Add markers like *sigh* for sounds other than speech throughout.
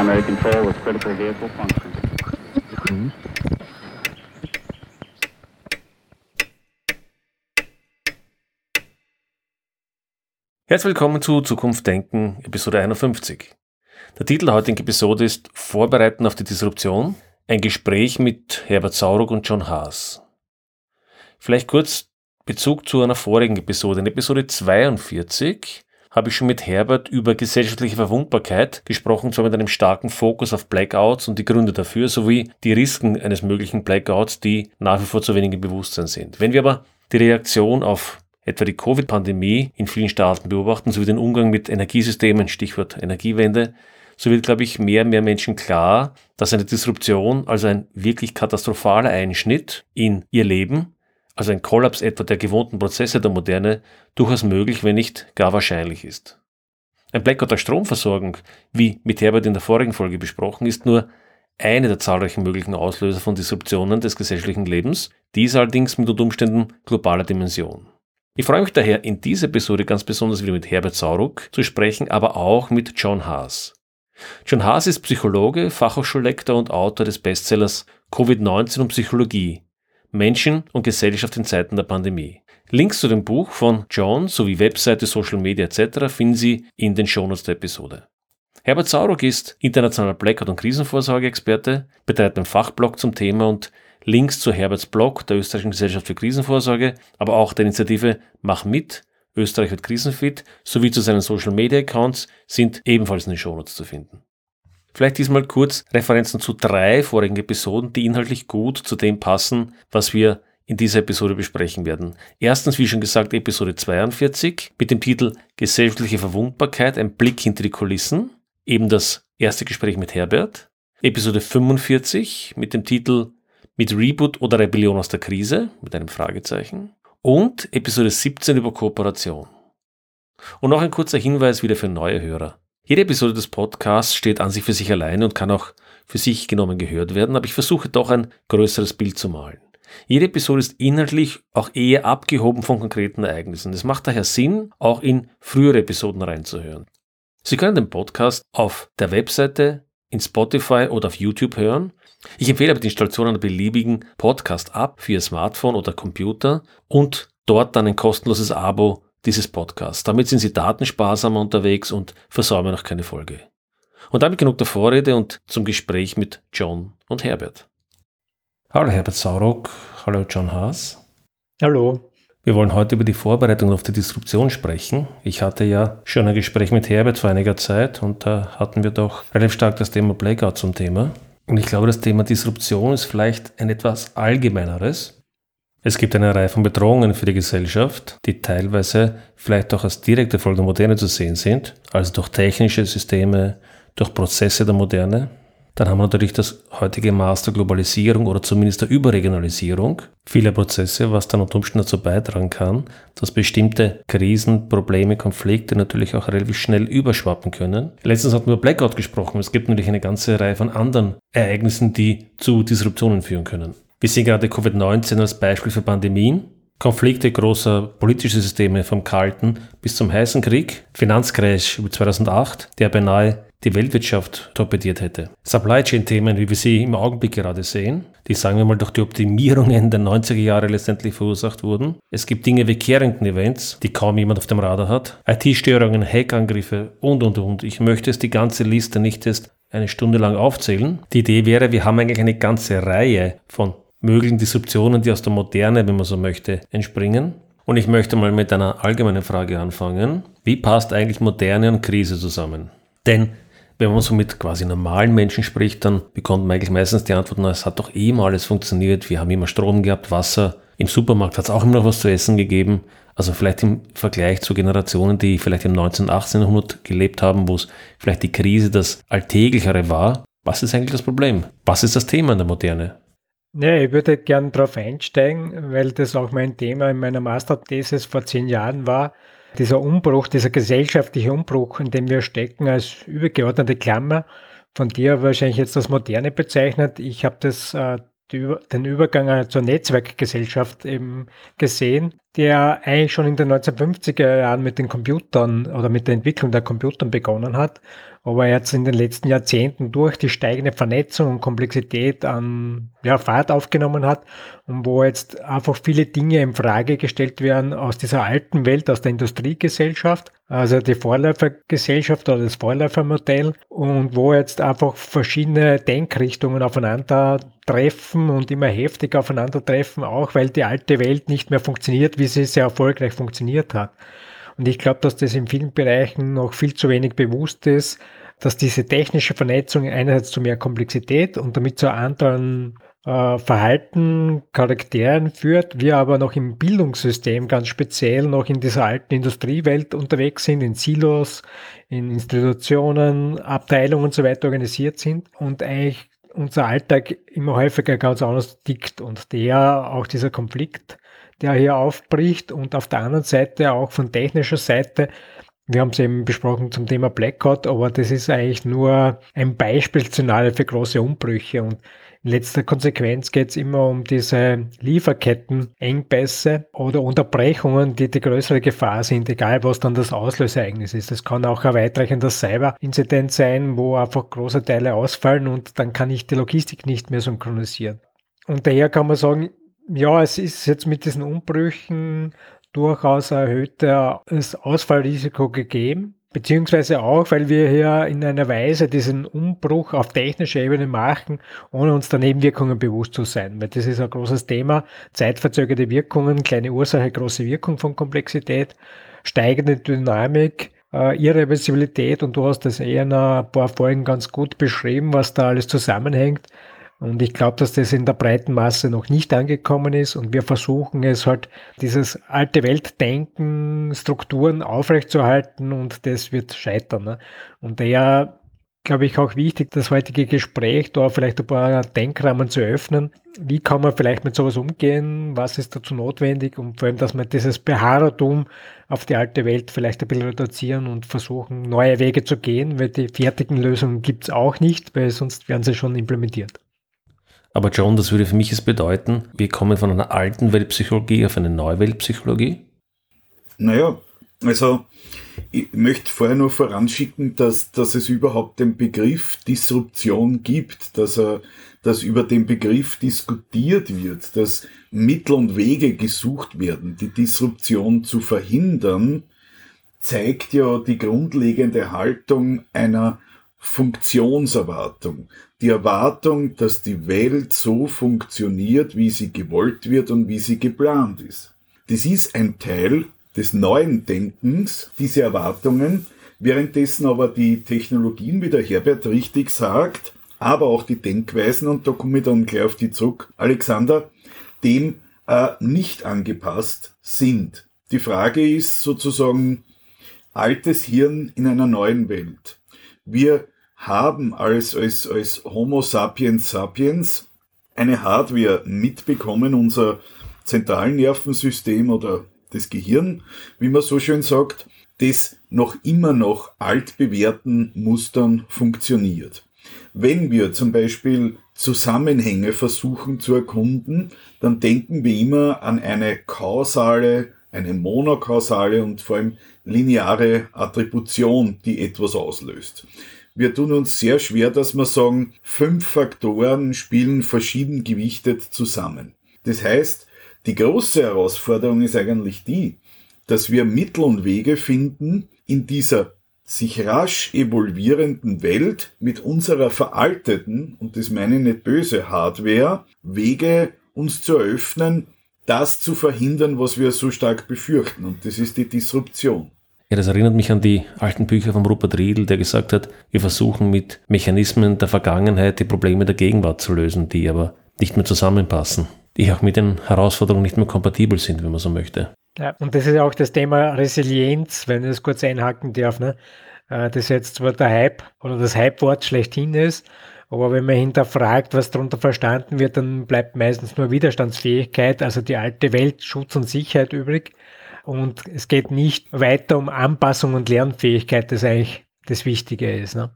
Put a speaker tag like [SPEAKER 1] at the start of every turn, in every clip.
[SPEAKER 1] primary control with critical vehicle function.
[SPEAKER 2] Herzlich willkommen zu Zukunft Denken, Episode 51. Der Titel der heutigen Episode ist Vorbereiten auf die Disruption, ein Gespräch mit Herbert Sauruck und John Haas. Vielleicht kurz Bezug zu einer vorigen Episode. In Episode 42 habe ich schon mit Herbert über gesellschaftliche Verwundbarkeit gesprochen, zwar mit einem starken Fokus auf Blackouts und die Gründe dafür, sowie die Risiken eines möglichen Blackouts, die nach wie vor zu wenig im Bewusstsein sind. Wenn wir aber die Reaktion auf etwa die Covid-Pandemie in vielen Staaten beobachten, sowie den Umgang mit Energiesystemen, Stichwort Energiewende, so wird, glaube ich, mehr und mehr Menschen klar, dass eine Disruption, also ein wirklich katastrophaler Einschnitt in ihr Leben, also ein Kollaps etwa der gewohnten Prozesse der Moderne, durchaus möglich, wenn nicht gar wahrscheinlich ist. Ein Blackout der Stromversorgung, wie mit Herbert in der vorigen Folge besprochen, ist nur eine der zahlreichen möglichen Auslöser von Disruptionen des gesellschaftlichen Lebens, dies allerdings mit unter Umständen globaler Dimension. Ich freue mich daher, in dieser Episode ganz besonders wieder mit Herbert Sauruck zu sprechen, aber auch mit John Haas. John Haas ist Psychologe, Fachhochschullektor und Autor des Bestsellers Covid-19 und Psychologie, Menschen und Gesellschaft in Zeiten der Pandemie. Links zu dem Buch von John sowie Webseite, Social Media etc. finden Sie in den Shownotes der Episode. Herbert Sauruck ist internationaler Blackout- und Krisenvorsorgeexperte, betreibt einen Fachblog zum Thema und Links zu Herberts Blog der Österreichischen Gesellschaft für Krisenvorsorge, aber auch der Initiative Mach mit, Österreich wird krisenfit, sowie zu seinen Social Media Accounts sind ebenfalls in den Shownotes zu finden. Vielleicht diesmal kurz Referenzen zu drei vorigen Episoden, die inhaltlich gut zu dem passen, was wir in dieser Episode besprechen werden. Erstens, wie schon gesagt, Episode 42 mit dem Titel Gesellschaftliche Verwundbarkeit, ein Blick hinter die Kulissen, eben das erste Gespräch mit Herbert. Episode 45 mit dem Titel mit Reboot oder Rebellion aus der Krise mit einem Fragezeichen und Episode 17 über Kooperation. Und noch ein kurzer Hinweis wieder für neue Hörer. Jede Episode des Podcasts steht an sich für sich alleine und kann auch für sich genommen gehört werden, aber ich versuche doch ein größeres Bild zu malen. Jede Episode ist inhaltlich auch eher abgehoben von konkreten Ereignissen. Es macht daher Sinn, auch in frühere Episoden reinzuhören. Sie können den Podcast auf der Webseite, in Spotify oder auf YouTube hören ich empfehle aber die Installation einer beliebigen Podcast-App für Ihr Smartphone oder Computer und dort dann ein kostenloses Abo dieses Podcasts. Damit sind Sie datensparsamer unterwegs und versäumen auch keine Folge. Und damit genug der Vorrede und zum Gespräch mit John und Herbert. Hallo Herbert Sauruck, hallo John Haas.
[SPEAKER 3] Hallo.
[SPEAKER 2] Wir wollen heute über die Vorbereitung auf die Disruption sprechen. Ich hatte ja schon ein Gespräch mit Herbert vor einiger Zeit und da hatten wir doch relativ stark das Thema Blackout zum Thema. Und ich glaube, das Thema Disruption ist vielleicht ein etwas allgemeineres. Es gibt eine Reihe von Bedrohungen für die Gesellschaft, die teilweise vielleicht auch als direkte Folge der Moderne zu sehen sind, also durch technische Systeme, durch Prozesse der Moderne. Dann haben wir natürlich das heutige Maß der Globalisierung oder zumindest der Überregionalisierung vieler Prozesse, was dann unter Umständen dazu beitragen kann, dass bestimmte Krisen, Probleme, Konflikte natürlich auch relativ schnell überschwappen können. Letztens hatten wir Blackout gesprochen. Es gibt natürlich eine ganze Reihe von anderen Ereignissen, die zu Disruptionen führen können. Wir sehen gerade Covid-19 als Beispiel für Pandemien. Konflikte großer politischer Systeme vom Kalten bis zum heißen Krieg, Finanzcrash über 2008, der beinahe die Weltwirtschaft torpediert hätte. Supply Chain Themen, wie wir sie im Augenblick gerade sehen, die sagen wir mal durch die Optimierungen *laughs* der 90er Jahre letztendlich verursacht wurden. Es gibt Dinge wie Carrington Events, die kaum jemand auf dem Radar hat, IT-Störungen, Hackangriffe und und und. Ich möchte es die ganze Liste nicht erst eine Stunde lang aufzählen. Die Idee wäre, wir haben eigentlich eine ganze Reihe von möglichen Disruptionen, die aus der Moderne, wenn man so möchte, entspringen. Und ich möchte mal mit einer allgemeinen Frage anfangen. Wie passt eigentlich Moderne und Krise zusammen? Denn wenn man so mit quasi normalen Menschen spricht, dann bekommt man eigentlich meistens die Antwort, na, es hat doch eh mal alles funktioniert, wir haben immer Strom gehabt, Wasser, im Supermarkt hat es auch immer noch was zu essen gegeben. Also vielleicht im Vergleich zu Generationen, die vielleicht im 19. 18. Jahrhundert gelebt haben, wo es vielleicht die Krise das Alltäglichere war. Was ist eigentlich das Problem? Was ist das Thema in der Moderne?
[SPEAKER 3] Ja, ich würde gerne darauf einsteigen, weil das auch mein Thema in meiner Masterthesis vor zehn Jahren war. Dieser Umbruch, dieser gesellschaftliche Umbruch, in dem wir stecken, als übergeordnete Klammer, von dir wahrscheinlich jetzt das Moderne bezeichnet. Ich habe das äh, den Übergang zur Netzwerkgesellschaft eben gesehen. der eigentlich schon in den 1950er Jahren mit den Computern oder mit der Entwicklung der Computern begonnen hat, aber jetzt in den letzten Jahrzehnten durch die steigende Vernetzung und Komplexität an ja, Fahrt aufgenommen hat und wo jetzt einfach viele Dinge in Frage gestellt werden aus dieser alten Welt, aus der Industriegesellschaft, also die Vorläufergesellschaft oder das Vorläufermodell und wo jetzt einfach verschiedene Denkrichtungen aufeinandertreffen und immer heftiger aufeinandertreffen, auch weil die alte Welt nicht mehr funktioniert, wie sie sehr erfolgreich funktioniert hat. Und ich glaube, dass das in vielen Bereichen noch viel zu wenig bewusst ist, dass diese technische Vernetzung einerseits zu mehr Komplexität und damit zu anderen äh, Verhalten, Charakteren führt, wir aber noch im Bildungssystem ganz speziell noch in dieser alten Industriewelt unterwegs sind, in Silos, in Institutionen, Abteilungen und so weiter organisiert sind und eigentlich unser Alltag immer häufiger ganz anders tickt und der, auch dieser Konflikt, der hier aufbricht und auf der anderen Seite auch von technischer Seite wir haben es eben besprochen zum Thema Blackout, aber das ist eigentlich nur ein Beispielszenario für große Umbrüche. Und in letzter Konsequenz geht es immer um diese Lieferkettenengpässe oder Unterbrechungen, die die größere Gefahr sind, egal was dann das Auslösereignis ist. Das kann auch ein weitreichender Cyber-Inzident sein, wo einfach große Teile ausfallen und dann kann ich die Logistik nicht mehr synchronisieren. Und daher kann man sagen, ja, es ist jetzt mit diesen Umbrüchen durchaus erhöhtes Ausfallrisiko gegeben. Beziehungsweise auch, weil wir hier in einer Weise diesen Umbruch auf technischer Ebene machen, ohne uns der Nebenwirkungen bewusst zu sein. Weil das ist ein großes Thema. Zeitverzögerte Wirkungen, kleine Ursache, große Wirkung von Komplexität, steigende Dynamik, äh, Irreversibilität und du hast das eher in ein paar Folgen ganz gut beschrieben, was da alles zusammenhängt. Und ich glaube, dass das in der breiten Masse noch nicht angekommen ist. Und wir versuchen es halt, dieses alte Weltdenken, Strukturen aufrechtzuerhalten und das wird scheitern. Ne? Und daher glaube ich auch wichtig, das heutige Gespräch da vielleicht ein paar Denkrahmen zu öffnen. Wie kann man vielleicht mit sowas umgehen? Was ist dazu notwendig? Und vor allem, dass man dieses Beharrertum auf die alte Welt vielleicht ein bisschen reduzieren und versuchen, neue Wege zu gehen, weil die fertigen Lösungen gibt es auch nicht, weil sonst werden sie schon implementiert.
[SPEAKER 2] Aber John, das würde für mich jetzt bedeuten, wir kommen von einer alten Weltpsychologie auf eine neue Weltpsychologie?
[SPEAKER 4] Naja, also ich möchte vorher nur voranschicken, dass, dass es überhaupt den Begriff Disruption gibt, dass, er, dass über den Begriff diskutiert wird, dass Mittel und Wege gesucht werden, die Disruption zu verhindern, zeigt ja die grundlegende Haltung einer Funktionserwartung. Die Erwartung, dass die Welt so funktioniert, wie sie gewollt wird und wie sie geplant ist. Das ist ein Teil des neuen Denkens, diese Erwartungen, währenddessen aber die Technologien, wie der Herbert richtig sagt, aber auch die Denkweisen, und da komme ich dann gleich auf die zurück, Alexander, dem äh, nicht angepasst sind. Die Frage ist sozusagen altes Hirn in einer neuen Welt. Wir haben als, als, als Homo sapiens sapiens eine Hardware mitbekommen, unser Zentralnervensystem oder das Gehirn, wie man so schön sagt, das noch immer noch altbewährten Mustern funktioniert. Wenn wir zum Beispiel Zusammenhänge versuchen zu erkunden, dann denken wir immer an eine kausale, eine monokausale und vor allem lineare Attribution, die etwas auslöst. Wir tun uns sehr schwer, dass wir sagen, fünf Faktoren spielen verschieden gewichtet zusammen. Das heißt, die große Herausforderung ist eigentlich die, dass wir Mittel und Wege finden, in dieser sich rasch evolvierenden Welt mit unserer veralteten, und das meine ich nicht böse, Hardware, Wege uns zu eröffnen, das zu verhindern, was wir so stark befürchten. Und das ist die Disruption.
[SPEAKER 2] Ja, das erinnert mich an die alten Bücher von Rupert Riedel, der gesagt hat, wir versuchen mit Mechanismen der Vergangenheit die Probleme der Gegenwart zu lösen, die aber nicht mehr zusammenpassen, die auch mit den Herausforderungen nicht mehr kompatibel sind, wenn man so möchte.
[SPEAKER 3] Ja, und das ist ja auch das Thema Resilienz, wenn ich das kurz einhaken darf. Ne? Äh, das jetzt zwar der Hype oder das Hype-Wort schlechthin ist, aber wenn man hinterfragt, was darunter verstanden wird, dann bleibt meistens nur Widerstandsfähigkeit, also die alte Welt, Schutz und Sicherheit übrig. Und es geht nicht weiter um Anpassung und Lernfähigkeit, das eigentlich das Wichtige ist. Ne?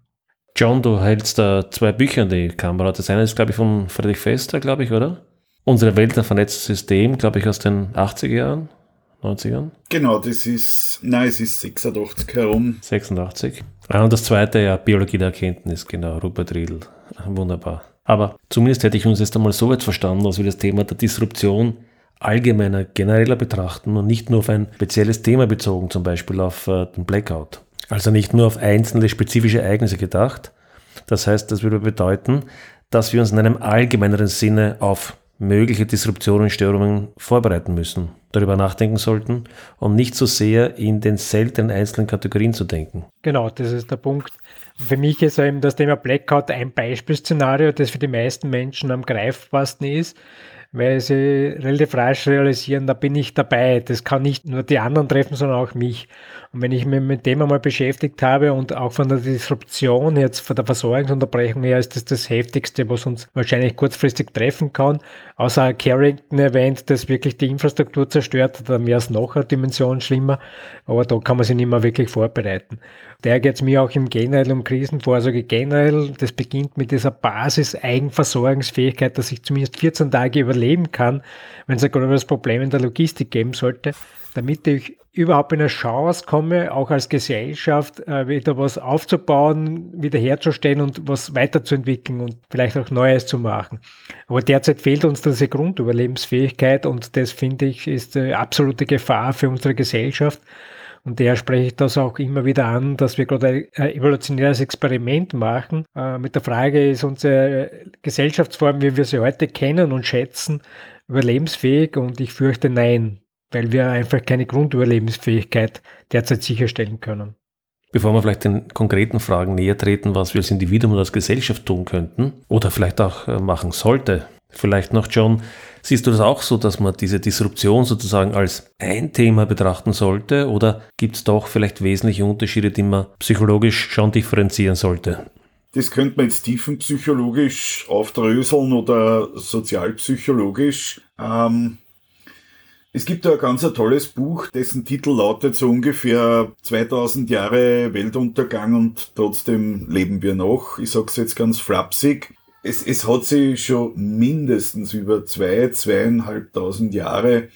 [SPEAKER 2] John, du hältst da zwei Bücher in die Kamera. Das eine ist, glaube ich, von Friedrich Fester, glaube ich, oder? Unsere Welt ein vernetztes System, glaube ich, aus den 80er Jahren. 90ern?
[SPEAKER 4] Genau, das ist, nein, es ist 86 herum.
[SPEAKER 2] 86. Ah, und das zweite, ja, Biologie der Erkenntnis, genau, Rupert Riedl. Wunderbar. Aber zumindest hätte ich uns jetzt einmal so weit verstanden, dass wir das Thema der Disruption allgemeiner, genereller betrachten und nicht nur auf ein spezielles Thema bezogen, zum Beispiel auf äh, den Blackout. Also nicht nur auf einzelne spezifische Ereignisse gedacht. Das heißt, das würde bedeuten, dass wir uns in einem allgemeineren Sinne auf mögliche Disruptionen und Störungen vorbereiten müssen, darüber nachdenken sollten und nicht so sehr in den seltenen einzelnen Kategorien zu denken.
[SPEAKER 3] Genau, das ist der Punkt. Für mich ist eben das Thema Blackout ein Beispielszenario, das für die meisten Menschen am greifbarsten ist, weil sie relativ rasch realisieren, da bin ich dabei. Das kann nicht nur die anderen treffen, sondern auch mich. Und wenn ich mich mit dem einmal beschäftigt habe und auch von der Disruption jetzt, von der Versorgungsunterbrechung her, ist das das Heftigste, was uns wahrscheinlich kurzfristig treffen kann. Außer Carrington erwähnt, dass wirklich die Infrastruktur zerstört, dann wäre es noch eine Dimension schlimmer. Aber da kann man sich nicht mehr wirklich vorbereiten. Der geht es mir auch im generell um Krisenvorsorge generell. Das beginnt mit dieser Basis Eigenversorgungsfähigkeit, dass ich zumindest 14 Tage überleben kann, wenn es ein größeres Problem in der Logistik geben sollte, damit ich überhaupt in eine Chance komme, auch als Gesellschaft äh, wieder was aufzubauen, wiederherzustellen und was weiterzuentwickeln und vielleicht auch Neues zu machen. Aber derzeit fehlt uns diese Grundüberlebensfähigkeit und das finde ich ist eine absolute Gefahr für unsere Gesellschaft. Und daher spreche ich das auch immer wieder an, dass wir gerade ein evolutionäres Experiment machen. Äh, mit der Frage, ist unsere Gesellschaftsform, wie wir sie heute kennen und schätzen, überlebensfähig? Und ich fürchte nein weil wir einfach keine Grundüberlebensfähigkeit derzeit sicherstellen können.
[SPEAKER 2] Bevor wir vielleicht den konkreten Fragen näher treten, was wir als Individuum oder als Gesellschaft tun könnten oder vielleicht auch äh, machen sollte, vielleicht noch, John, siehst du das auch so, dass man diese Disruption sozusagen als ein Thema betrachten sollte oder gibt es doch vielleicht wesentliche Unterschiede, die man psychologisch schon differenzieren sollte?
[SPEAKER 4] Das könnte man jetzt tiefenpsychologisch aufdröseln oder sozialpsychologisch. Ähm, es gibt da ein ganz tolles Buch, dessen Titel lautet so ungefähr 2000 Jahre Weltuntergang und trotzdem leben wir noch. Ich sag's jetzt ganz flapsig. Es, es hat sich schon mindestens über zwei, zweieinhalbtausend Jahre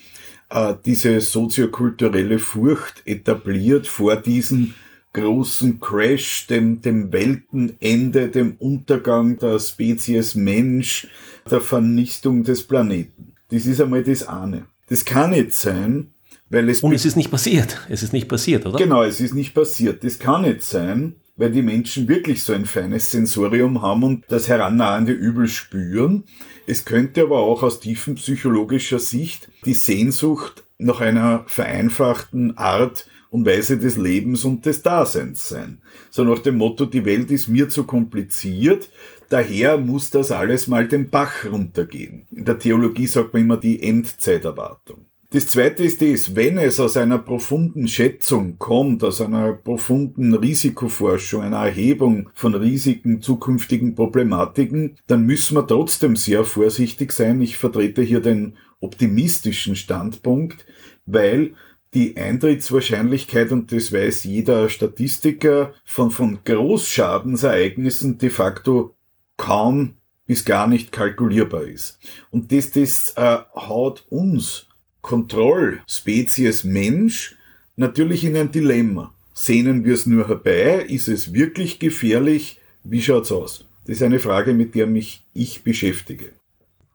[SPEAKER 4] äh, diese soziokulturelle Furcht etabliert vor diesem großen Crash, dem, dem Weltenende, dem Untergang der Spezies Mensch, der Vernichtung des Planeten. Das ist einmal das eine. Das kann nicht sein, weil es.
[SPEAKER 2] Und es ist nicht passiert. Es ist nicht passiert, oder?
[SPEAKER 4] Genau, es ist nicht passiert. Das kann nicht sein, weil die Menschen wirklich so ein feines Sensorium haben und das herannahende Übel spüren. Es könnte aber auch aus tiefen psychologischer Sicht die Sehnsucht nach einer vereinfachten Art und Weise des Lebens und des Daseins sein. So nach dem Motto, die Welt ist mir zu kompliziert, Daher muss das alles mal den Bach runtergehen. In der Theologie sagt man immer die Endzeiterwartung. Das zweite ist das, wenn es aus einer profunden Schätzung kommt, aus einer profunden Risikoforschung, einer Erhebung von Risiken, zukünftigen Problematiken, dann müssen wir trotzdem sehr vorsichtig sein. Ich vertrete hier den optimistischen Standpunkt, weil die Eintrittswahrscheinlichkeit, und das weiß jeder Statistiker, von, von Großschadensereignissen de facto kaum bis gar nicht kalkulierbar ist. Und das, das äh, haut uns Kontrollspezies Mensch natürlich in ein Dilemma. Sehnen wir es nur herbei? Ist es wirklich gefährlich? Wie schaut's aus? Das ist eine Frage, mit der mich ich beschäftige.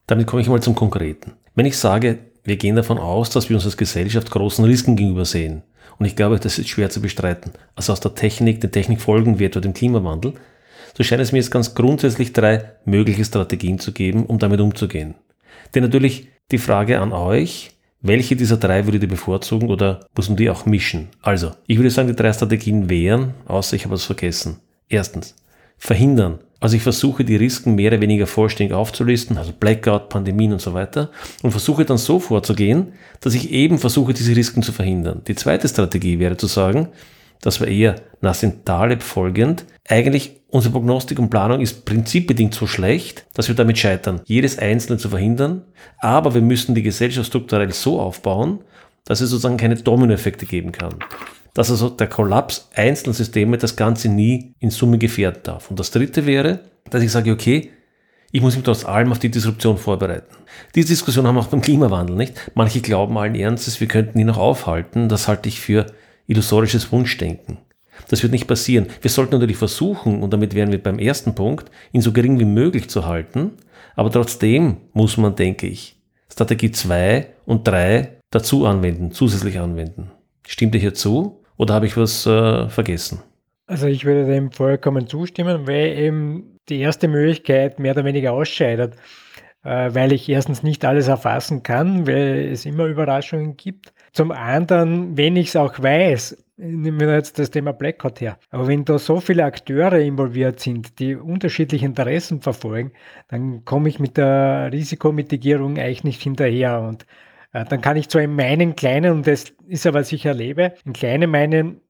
[SPEAKER 2] Damit komme ich mal zum Konkreten. Wenn ich sage, wir gehen davon aus, dass wir uns als Gesellschaft großen Risiken gegenüber sehen, und ich glaube, das ist schwer zu bestreiten, also aus der Technik, der Technik folgen wir etwa dem Klimawandel, so scheint es mir jetzt ganz grundsätzlich drei mögliche Strategien zu geben, um damit umzugehen. Denn natürlich die Frage an euch, welche dieser drei würdet ihr bevorzugen oder muss man die auch mischen? Also, ich würde sagen, die drei Strategien wären, außer ich habe es vergessen. Erstens, verhindern. Also ich versuche die Risiken mehr oder weniger vollständig aufzulisten, also Blackout, Pandemien und so weiter, und versuche dann so vorzugehen, dass ich eben versuche, diese Risiken zu verhindern. Die zweite Strategie wäre zu sagen, dass wir eher Nassim Taleb folgend eigentlich unsere Prognostik und Planung ist prinzipbedingt so schlecht, dass wir damit scheitern, jedes Einzelne zu verhindern, aber wir müssen die Gesellschaft strukturell so aufbauen, dass es sozusagen keine Dominoeffekte geben kann. Dass also der Kollaps einzelner Systeme das Ganze nie in Summe gefährden darf. Und das dritte wäre, dass ich sage, okay, Ich muss mich trotz allem auf die Disruption vorbereiten. Diese Diskussion haben wir auch beim Klimawandel, nicht? Manche glauben allen Ernstes, wir könnten ihn noch aufhalten. Das halte ich für illusorisches Wunschdenken. Das wird nicht passieren. Wir sollten natürlich versuchen, und damit wären wir beim ersten Punkt, ihn so gering wie möglich zu halten. Aber trotzdem muss man, denke ich, Strategie 2 und 3 dazu anwenden, zusätzlich anwenden. Stimmt ihr hier zu oder habe ich was äh, vergessen?
[SPEAKER 3] Also ich würde dem vollkommen zustimmen, weil eben die erste Möglichkeit mehr oder weniger ausscheidet, äh, weil ich erstens nicht alles erfassen kann, weil es immer Überraschungen gibt. Zum anderen, wenn ich es auch weiß, nehmen wir jetzt das Thema Blackout her, aber wenn da so viele Akteure involviert sind, die unterschiedliche Interessen verfolgen, dann komme ich mit der Risikomitigierung eigentlich nicht hinterher und äh, dann kann ich zwar in meinen kleinen, und das ist ja, was ich erlebe, in kleinen meinen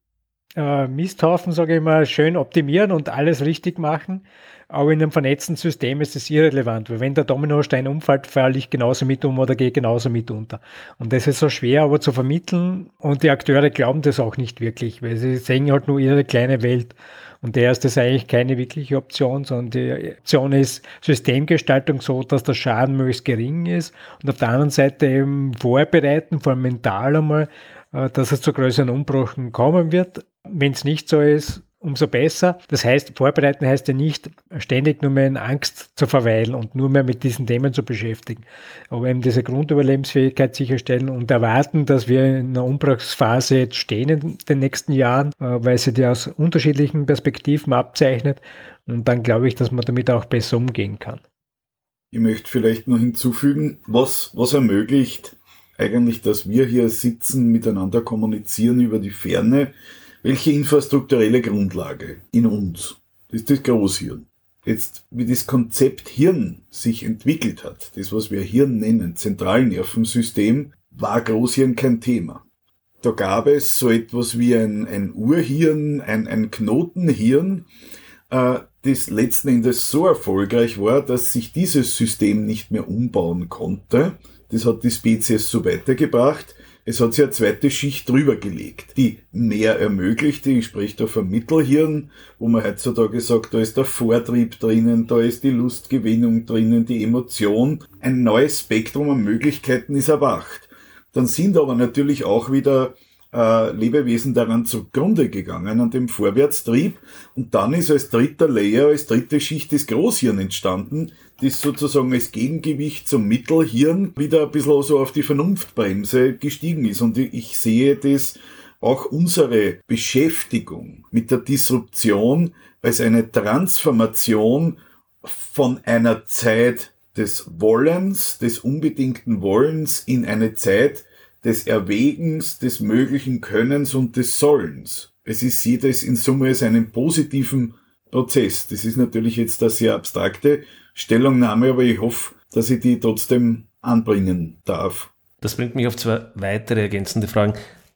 [SPEAKER 3] äh, Misthaufen, sage ich mal, schön optimieren und alles richtig machen. Aber in einem vernetzten System ist es irrelevant, weil wenn der Dominostein umfällt, falle ich genauso mit um oder gehe genauso mit unter. Und das ist so schwer aber zu vermitteln und die Akteure glauben das auch nicht wirklich, weil sie sehen halt nur ihre kleine Welt. Und der ist das eigentlich keine wirkliche Option, sondern die Option ist Systemgestaltung so, dass der Schaden möglichst gering ist und auf der anderen Seite eben vorbereiten, vor allem mental einmal, äh, dass es zu größeren Umbruchen kommen wird. Wenn es nicht so ist, umso besser. Das heißt, vorbereiten heißt ja nicht, ständig nur mehr in Angst zu verweilen und nur mehr mit diesen Themen zu beschäftigen. Aber eben diese Grundüberlebensfähigkeit sicherstellen und erwarten, dass wir in einer Umbruchsphase jetzt stehen in den nächsten Jahren, äh, weil sie die aus unterschiedlichen Perspektiven abzeichnet. Und dann glaube ich, dass man damit auch besser umgehen kann.
[SPEAKER 4] Ich möchte vielleicht noch hinzufügen, was, was ermöglicht eigentlich, dass wir hier sitzen, miteinander kommunizieren über die Ferne, welche infrastrukturelle Grundlage in uns? Das ist das Großhirn. Jetzt, wie das Konzept Hirn sich entwickelt hat, das, was wir Hirn nennen, Zentralnervensystem, war Großhirn kein Thema. Da gab es so etwas wie ein, ein Urhirn, ein, ein Knotenhirn, äh, das letzten Endes so erfolgreich war, dass sich dieses System nicht mehr umbauen konnte. Das hat die Spezies so weitergebracht. Es hat sich eine zweite Schicht drüber gelegt, die mehr ermöglichte. Ich spreche da vom Mittelhirn, wo man heutzutage sagt, da ist der Vortrieb drinnen, da ist die Lustgewinnung drinnen, die Emotion. Ein neues Spektrum an Möglichkeiten ist erwacht. Dann sind aber natürlich auch wieder äh, Lebewesen daran zugrunde gegangen, an dem Vorwärtstrieb. Und dann ist als dritter Layer, als dritte Schicht das Großhirn entstanden, das sozusagen als Gegengewicht zum Mittelhirn wieder ein bisschen so auf die Vernunftbremse gestiegen ist. Und ich sehe das auch unsere Beschäftigung mit der Disruption als eine Transformation von einer Zeit des Wollens, des unbedingten Wollens in eine Zeit des Erwägens, des möglichen Könnens und des Sollens. Es ist, sieht es in Summe als einen positiven Prozess. Das ist natürlich jetzt eine sehr abstrakte Stellungnahme, aber ich hoffe, dass ich die trotzdem anbringen darf.
[SPEAKER 2] Das bringt mich auf zwei weitere ergänzende Fragen.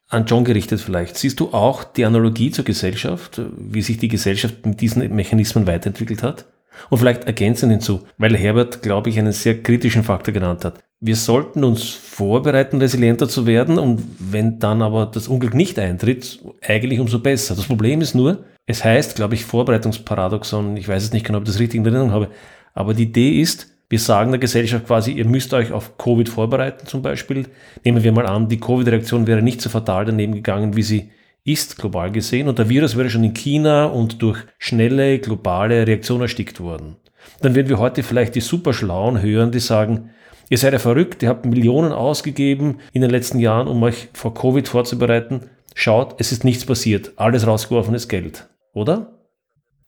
[SPEAKER 2] An John gerichtet vielleicht. Siehst du auch die Analogie zur Gesellschaft, wie sich die Gesellschaft mit diesen Mechanismen weiterentwickelt hat? Und vielleicht ergänzend hinzu, weil Herbert, glaube ich, einen sehr kritischen Faktor genannt hat. Wir sollten uns vorbereiten, resilienter zu werden und wenn dann aber das Unglück nicht eintritt, eigentlich umso besser. Das Problem ist nur, es heißt, glaube ich, Vorbereitungsparadoxon, ich weiß es nicht genau, ob ich das richtig in Erinnerung habe, aber die Idee ist, wir sagen der Gesellschaft quasi, ihr müsst euch auf Covid vorbereiten zum Beispiel. Nehmen wir mal an, die Covid-Reaktion wäre nicht so fatal daneben gegangen, wie sie ist, global gesehen, und der Virus wäre schon in China und durch schnelle globale Reaktion erstickt worden. Dann werden wir heute vielleicht die Superschlauen hören, die sagen, Ihr seid ja verrückt, ihr habt Millionen ausgegeben in den letzten Jahren, um euch vor Covid vorzubereiten. Schaut, es ist nichts passiert. Alles rausgeworfenes Geld, oder?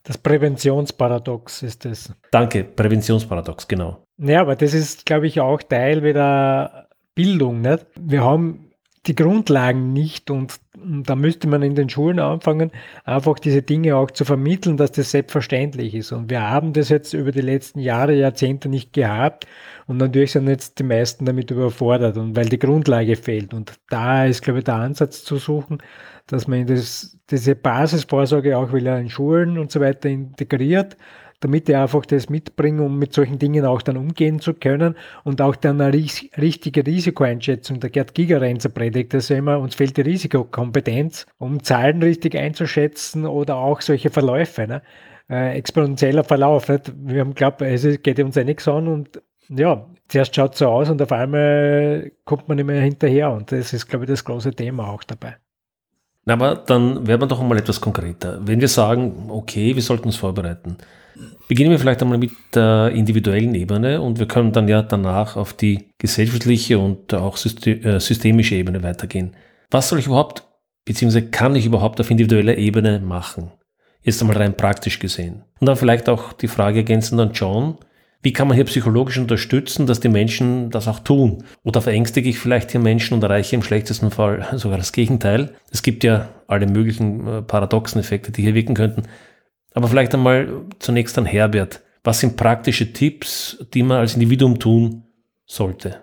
[SPEAKER 3] Das Präventionsparadox ist es.
[SPEAKER 2] Danke, Präventionsparadox, genau.
[SPEAKER 3] Ja, aber das ist, glaube ich, auch Teil wieder Bildung. Nicht? Wir haben die Grundlagen nicht und, da müsste man in den Schulen anfangen, einfach diese Dinge auch zu vermitteln, dass das selbstverständlich ist. Und wir haben das jetzt über die letzten Jahre, Jahrzehnte nicht gehabt und natürlich sind jetzt die meisten damit überfordert und weil die Grundlage fehlt. Und da ist, glaube ich, der Ansatz zu suchen, dass man das, diese Basisvorsorge auch wieder in Schulen und so weiter integriert damit ich einfach das mitbringe, um mit solchen Dingen auch dann umgehen zu können und auch dann eine richtige Risikoeinschätzung. Der Gerd Gigerenzer predigt das immer, uns fehlt die Risikokompetenz, um Zahlen richtig einzuschätzen oder auch solche Verläufe. Ne? äh, exponentieller Verlauf. Nicht? Wir haben geglaubt, es geht uns eh nichts an und ja, zuerst schaut es so aus und auf einmal kommt man mehr hinterher und das ist, glaube ich, das große Thema auch dabei.
[SPEAKER 2] Aber dann werden wir doch mal etwas konkreter. Wenn wir sagen, okay, wir sollten uns vorbereiten, beginnen wir vielleicht einmal mit der individuellen Ebene und wir können dann ja danach auf die gesellschaftliche und auch äh, systemische Ebene weitergehen. Was soll ich überhaupt, beziehungsweise kann ich überhaupt auf individueller Ebene machen? Jetzt einmal rein praktisch gesehen. Und dann vielleicht auch die Frage ergänzend an John. Wie kann man hier psychologisch unterstützen, dass die Menschen das auch tun? Oder verängstige ich vielleicht hier Menschen und erreiche im schlechtesten Fall *laughs* sogar das Gegenteil? Es gibt ja alle möglichen äh, paradoxen Effekte, die hier wirken könnten. Aber vielleicht einmal zunächst an Herbert. Was sind praktische Tipps, die man als Individuum tun sollte?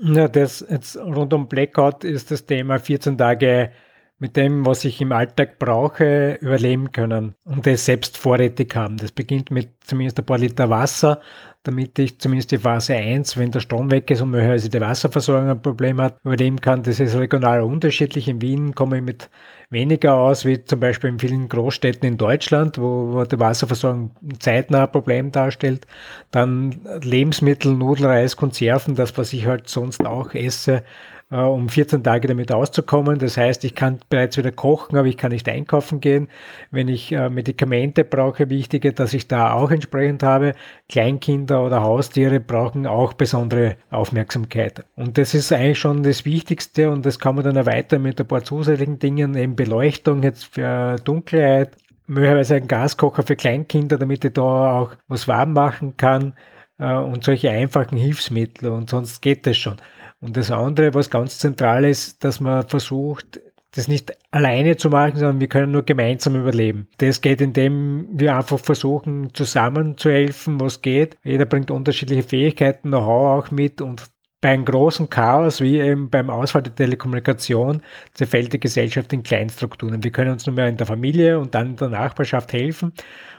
[SPEAKER 3] Ja, das jetzt rund um Blackout ist das Thema 14 Tage mit dem, was ich im Alltag brauche, überleben können und das selbst vorrätig haben. Das beginnt mit zumindest ein paar Liter Wasser, damit ich zumindest die Phase 1, wenn der Strom weg ist und möglicherweise die Wasserversorgung ein Problem hat, überleben kann. Das ist regional unterschiedlich. In Wien komme ich mit weniger aus, wie zum Beispiel in vielen Großstädten in Deutschland, wo, wo die Wasserversorgung zeitnah ein Problem darstellt. Dann Lebensmittel, Nudelreis, Konserven, das, was ich halt sonst auch esse, äh, um 14 Tage damit auszukommen. Das heißt, ich kann bereits wieder kochen, aber ich kann nicht einkaufen gehen. Wenn ich äh, Medikamente brauche, wichtige, dass ich da auch entsprechend habe. Kleinkinder oder Haustiere brauchen auch besondere Aufmerksamkeit. Und das ist eigentlich schon das Wichtigste und das kann man dann erweitern mit ein paar zusätzlichen Dingen, eben Beleuchtung jetzt für Dunkelheit, möglicherweise ein Gaskocher für Kleinkinder, damit ich da auch was warm machen kann äh, und solche einfachen Hilfsmittel und sonst geht das schon. Und das andere, was ganz zentral ist, dass man versucht, das nicht alleine zu machen, sondern wir können nur gemeinsam überleben. Das geht, indem wir einfach versuchen, zusammenzuhelfen, was geht. Jeder bringt unterschiedliche Fähigkeiten, Know-how auch mit und bei einem großen Chaos, wie eben beim Ausfall der Telekommunikation, zerfällt die Gesellschaft in Kleinstrukturen. Wir können uns nur mehr in der Familie und dann in der Nachbarschaft helfen.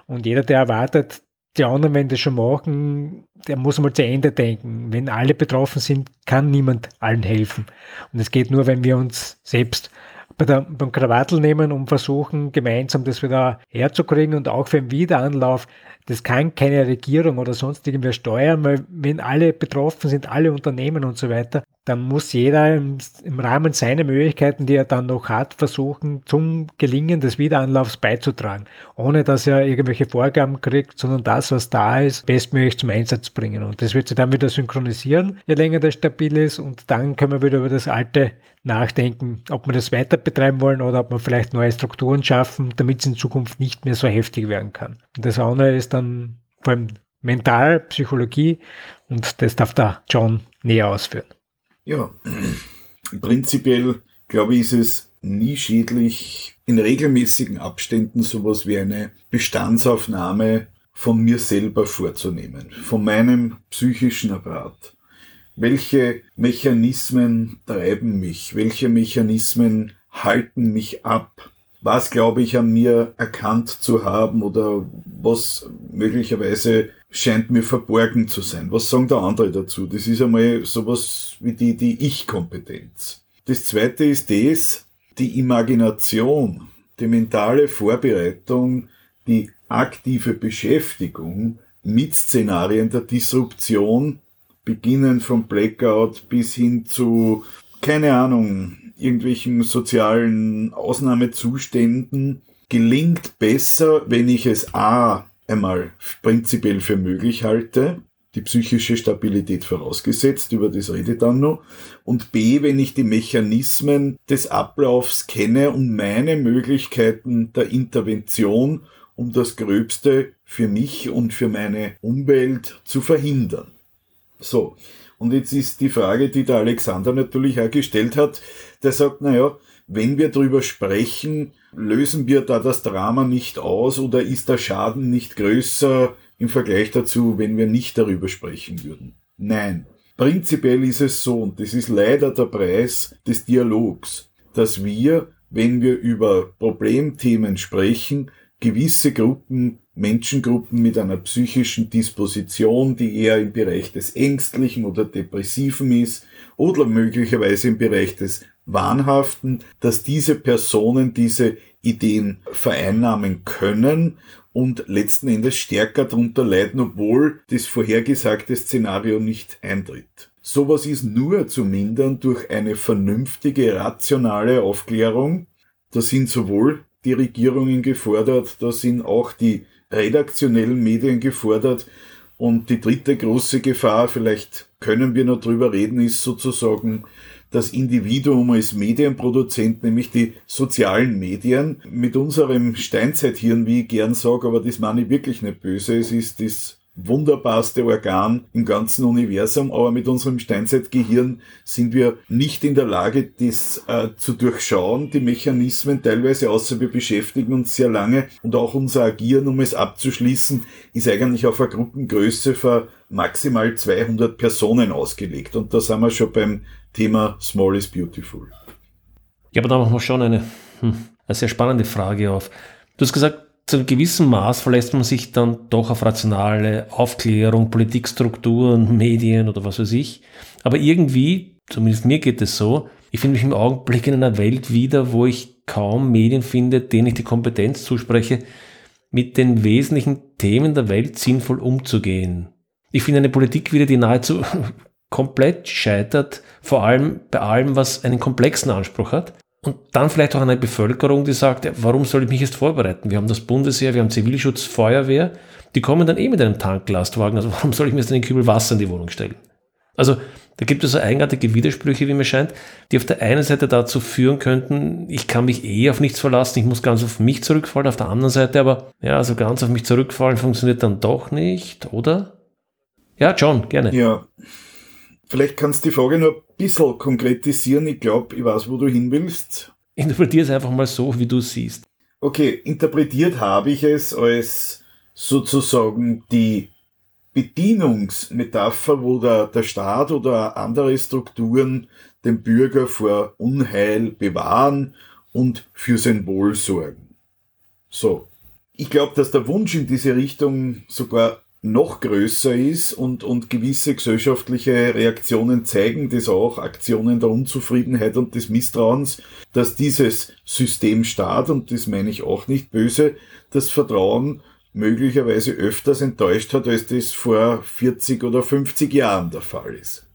[SPEAKER 3] Und jeder, der erwartet, die anderen, wenn das schon machen, der muss mal zu Ende denken. Wenn alle betroffen sind, kann niemand allen helfen. Und es geht nur, wenn wir uns selbst bei der, beim Krawattel nehmen und versuchen, gemeinsam das wieder herzukriegen und auch für den Wiederanlauf. Das kann keine Regierung oder sonst irgendwer steuern, weil wenn alle betroffen sind, alle Unternehmen und so weiter, dann muss jeder im, im, Rahmen seiner Möglichkeiten, die er dann noch hat, versuchen, zum Gelingen des Wiederanlaufs beizutragen, ohne dass er irgendwelche Vorgaben kriegt, sondern das, was da ist, bestmöglich zum Einsatz bringen. Und das wird sich dann wieder synchronisieren, je länger das stabil ist. Und dann können wir wieder über das Alte nachdenken, ob wir das weiter betreiben wollen oder ob wir vielleicht neue Strukturen schaffen, damit es in Zukunft nicht mehr so heftig werden kann. Und das andere ist dann vor allem Mental, Psychologie und das darf da John näher ausführen.
[SPEAKER 4] Ja, *clears throat* prinzipiell glaube ich, ist es nie schädlich, in regelmäßigen Abständen sowas wie eine Bestandsaufnahme von mir selber vorzunehmen, von meinem psychischen Apparat. Welche Mechanismen treiben mich? Welche Mechanismen halten mich ab? Was glaube ich an mir erkannt zu haben oder was möglicherweise scheint mir verborgen zu sein. Was sagen da andere dazu? Das ist einmal sowas wie die, die Ich-Kompetenz. Das zweite ist das, die Imagination, die mentale Vorbereitung, die aktive Beschäftigung mit Szenarien der Disruption, beginnen vom Blackout bis hin zu, keine Ahnung, irgendwelchen sozialen Ausnahmezuständen, gelingt besser, wenn ich es A einmal prinzipiell für möglich halte, die psychische Stabilität vorausgesetzt, über das rede ich dann noch, und B, wenn ich die Mechanismen des Ablaufs kenne und meine Möglichkeiten der Intervention, um das Gröbste für mich und für meine Umwelt zu verhindern. So. Und jetzt ist die Frage, die der Alexander natürlich auch gestellt hat, der sagt, naja, wenn wir darüber sprechen, lösen wir da das Drama nicht aus oder ist der Schaden nicht größer im Vergleich dazu, wenn wir nicht darüber sprechen würden? Nein. Prinzipiell ist es so, und das ist leider der Preis des Dialogs, dass wir, wenn wir über Problemthemen sprechen, gewisse Gruppen, Menschengruppen mit einer psychischen Disposition, die eher im Bereich des Ängstlichen oder Depressiven ist oder möglicherweise im Bereich des Wahnhaften, dass diese Personen diese Ideen vereinnahmen können und letzten Endes stärker darunter leiden, obwohl das vorhergesagte Szenario nicht eintritt. Sowas ist nur zu mindern durch eine vernünftige, rationale Aufklärung. Da sind sowohl die Regierungen gefordert, da sind auch die redaktionellen Medien gefordert. Und die dritte große Gefahr, vielleicht können wir noch drüber reden, ist sozusagen das Individuum als Medienproduzent, nämlich die sozialen Medien. Mit unserem Steinzeithirn, wie ich gern sage, aber das meine ich wirklich nicht böse, es ist das wunderbarste Organ im ganzen Universum, aber mit unserem Steinzeitgehirn sind wir nicht in der Lage, das äh, zu durchschauen, die Mechanismen teilweise, außer wir beschäftigen uns sehr lange und auch unser Agieren, um es abzuschließen, ist eigentlich auf eine Gruppengröße von maximal 200 Personen ausgelegt und da sind wir schon beim Thema Small is Beautiful.
[SPEAKER 2] Ja, aber da machen wir schon eine, hm, eine sehr spannende Frage auf. Du hast gesagt, zu einem gewissen Maß verlässt man sich dann doch auf rationale Aufklärung, Politikstrukturen, Medien oder was weiß ich. Aber irgendwie, zumindest mir geht es so, ich finde mich im Augenblick in einer Welt wieder, wo ich kaum Medien finde, denen ich die Kompetenz zuspreche, mit den wesentlichen Themen der Welt sinnvoll umzugehen. Ich finde eine Politik wieder, die nahezu *laughs* komplett scheitert, vor allem bei allem, was einen komplexen Anspruch hat. Und dann vielleicht auch eine Bevölkerung, die sagt, ja, warum soll ich mich jetzt vorbereiten? Wir haben das Bundesheer, wir haben Zivilschutz, Feuerwehr, die kommen dann eh mit einem Tanklastwagen. Also *laughs* warum soll ich mir jetzt einen Kübel Wasser in die Wohnung stellen? Also da gibt es so eigenartige Widersprüche, wie mir scheint, die auf der einen Seite dazu führen könnten, ich kann mich eh auf nichts verlassen, ich muss ganz auf mich zurückfallen, auf der anderen Seite aber, ja, also ganz auf mich zurückfallen funktioniert dann doch nicht, oder? Ja, John, gerne.
[SPEAKER 4] Ja, Vielleicht kannst du die Frage nur ein bisschen konkretisieren. Ich glaube, ich weiß, wo du hin willst.
[SPEAKER 2] Interpretier es einfach mal so, wie du es siehst.
[SPEAKER 4] Okay, interpretiert habe ich es als sozusagen die Bedienungsmetapher, wo der, der Staat oder andere Strukturen den Bürger vor Unheil bewahren und für sein Wohl sorgen. So. Ich glaube, dass der Wunsch in diese Richtung sogar noch größer ist und, und gewisse gesellschaftliche Reaktionen zeigen das auch, Aktionen der Unzufriedenheit und des Misstrauens, dass dieses System Staat, und das meine ich auch nicht böse, das Vertrauen möglicherweise öfters enttäuscht hat, als das vor 40 oder 50 Jahren der Fall ist.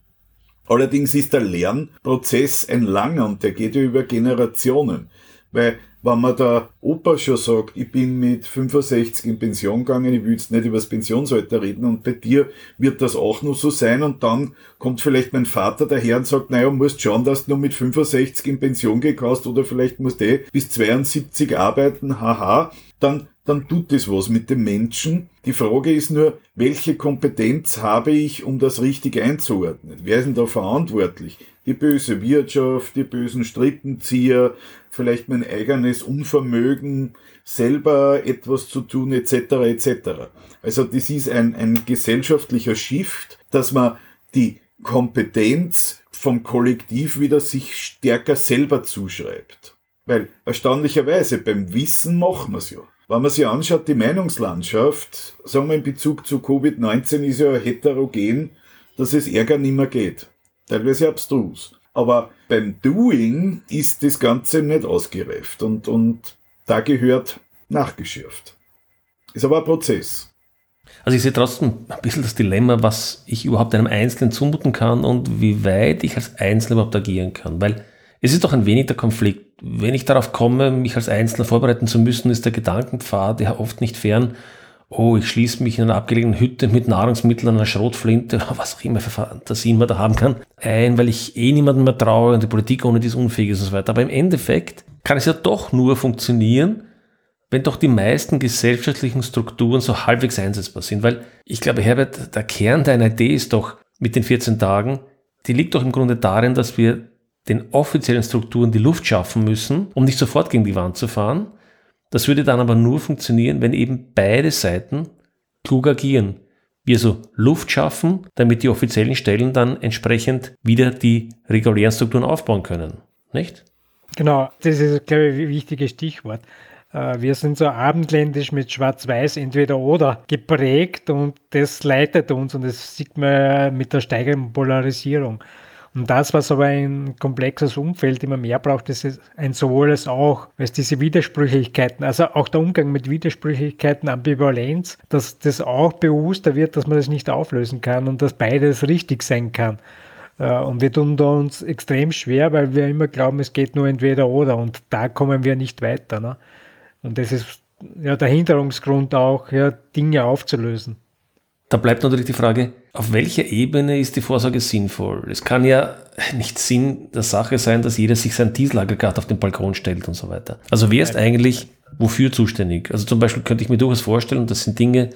[SPEAKER 4] Allerdings ist der Lernprozess ein langer und der geht über Generationen, weil wenn man der Opa schon sagt, ich bin mit 65 in Pension gegangen, ich will jetzt nicht über das Pensionsalter reden und bei dir wird das auch nur so sein und dann kommt vielleicht mein Vater daher und sagt, naja, musst schauen, dass du nur mit 65 in Pension gekaust oder vielleicht musst du eh bis 72 arbeiten, haha, dann dann tut es was mit dem Menschen. Die Frage ist nur, welche Kompetenz habe ich, um das richtig einzuordnen? Wer ist denn da verantwortlich? Die böse Wirtschaft, die bösen Strippenzieher, vielleicht mein eigenes Unvermögen, selber etwas zu tun, etc. etc. Also das ist ein, ein gesellschaftlicher Shift, dass man die Kompetenz vom Kollektiv wieder sich stärker selber zuschreibt. Weil erstaunlicherweise beim Wissen machen wir es ja. Wenn man sich anschaut, die Meinungslandschaft, sagen wir in Bezug zu Covid-19 ist ja heterogen, dass es Ärger nimmer geht. Teilweise abstrus. Aber beim Doing ist das Ganze nicht ausgereift und, und da gehört nachgeschärft. Ist aber ein Prozess.
[SPEAKER 2] Also ich sehe trotzdem ein bisschen das Dilemma, was ich überhaupt einem Einzelnen zumuten kann und wie weit ich als Einzelner überhaupt agieren kann. Weil es ist doch ein wenig der Konflikt. Wenn ich darauf komme, mich als Einzelner vorbereiten zu müssen, ist der Gedankenpfad ja oft nicht fern. Oh, ich schließe mich in einer abgelegenen Hütte mit Nahrungsmitteln, einer Schrotflinte, was auch immer für Fantasien man da haben kann, ein, weil ich eh niemandem mehr traue und die Politik ohne dies unfähig ist und so weiter. Aber im Endeffekt kann es ja doch nur funktionieren, wenn doch die meisten gesellschaftlichen Strukturen so halbwegs einsetzbar sind. Weil ich glaube, Herbert, der Kern deiner Idee ist doch mit den 14 Tagen, die liegt doch im Grunde darin, dass wir den offiziellen Strukturen die Luft schaffen müssen, um nicht sofort gegen die Wand zu fahren. Das würde dann aber nur funktionieren, wenn eben beide Seiten klug agieren. Wir so Luft schaffen, damit die offiziellen Stellen dann entsprechend wieder die regulären Strukturen aufbauen können. Nicht?
[SPEAKER 3] Genau, das ist, glaube ich, ein wichtiges Stichwort. Äh, wir sind so abendländisch mit Schwarz-Weiß entweder oder geprägt und das leitet uns und das sieht man mit der steigenden Polarisierung. Und das, was aber ein komplexes Umfeld immer mehr braucht, ist ein sowohl als auch, weil es diese Widersprüchlichkeiten, also auch der Umgang mit Widersprüchlichkeiten, Ambivalenz, dass das auch bewusster wird, dass man das nicht auflösen kann und dass beides richtig sein kann. Äh, und wir tun da uns extrem schwer, weil wir immer glauben, es geht nur entweder oder und da kommen wir nicht weiter. Ne? Und das ist ja der Hinderungsgrund auch, ja, Dinge aufzulösen.
[SPEAKER 2] Da bleibt natürlich die Frage, auf welcher Ebene ist die Vorsorge sinnvoll? Es kann ja nicht Sinn der Sache sein, dass jeder sich sein Dieselaggregat auf den Balkon stellt und so weiter. Also wer ist eigentlich wofür zuständig? Also zum Beispiel könnte ich mir durchaus vorstellen, das sind Dinge,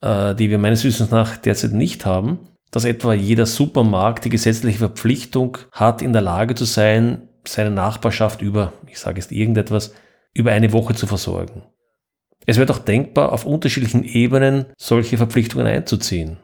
[SPEAKER 2] äh, die wir meines Wissens nach derzeit nicht haben, dass etwa jeder Supermarkt die gesetzliche Verpflichtung hat, in der Lage zu sein, seine Nachbarschaft über, ich sage jetzt irgendetwas, über eine Woche zu versorgen. Es wäre doch denkbar, auf unterschiedlichen Ebenen solche Verpflichtungen einzuziehen.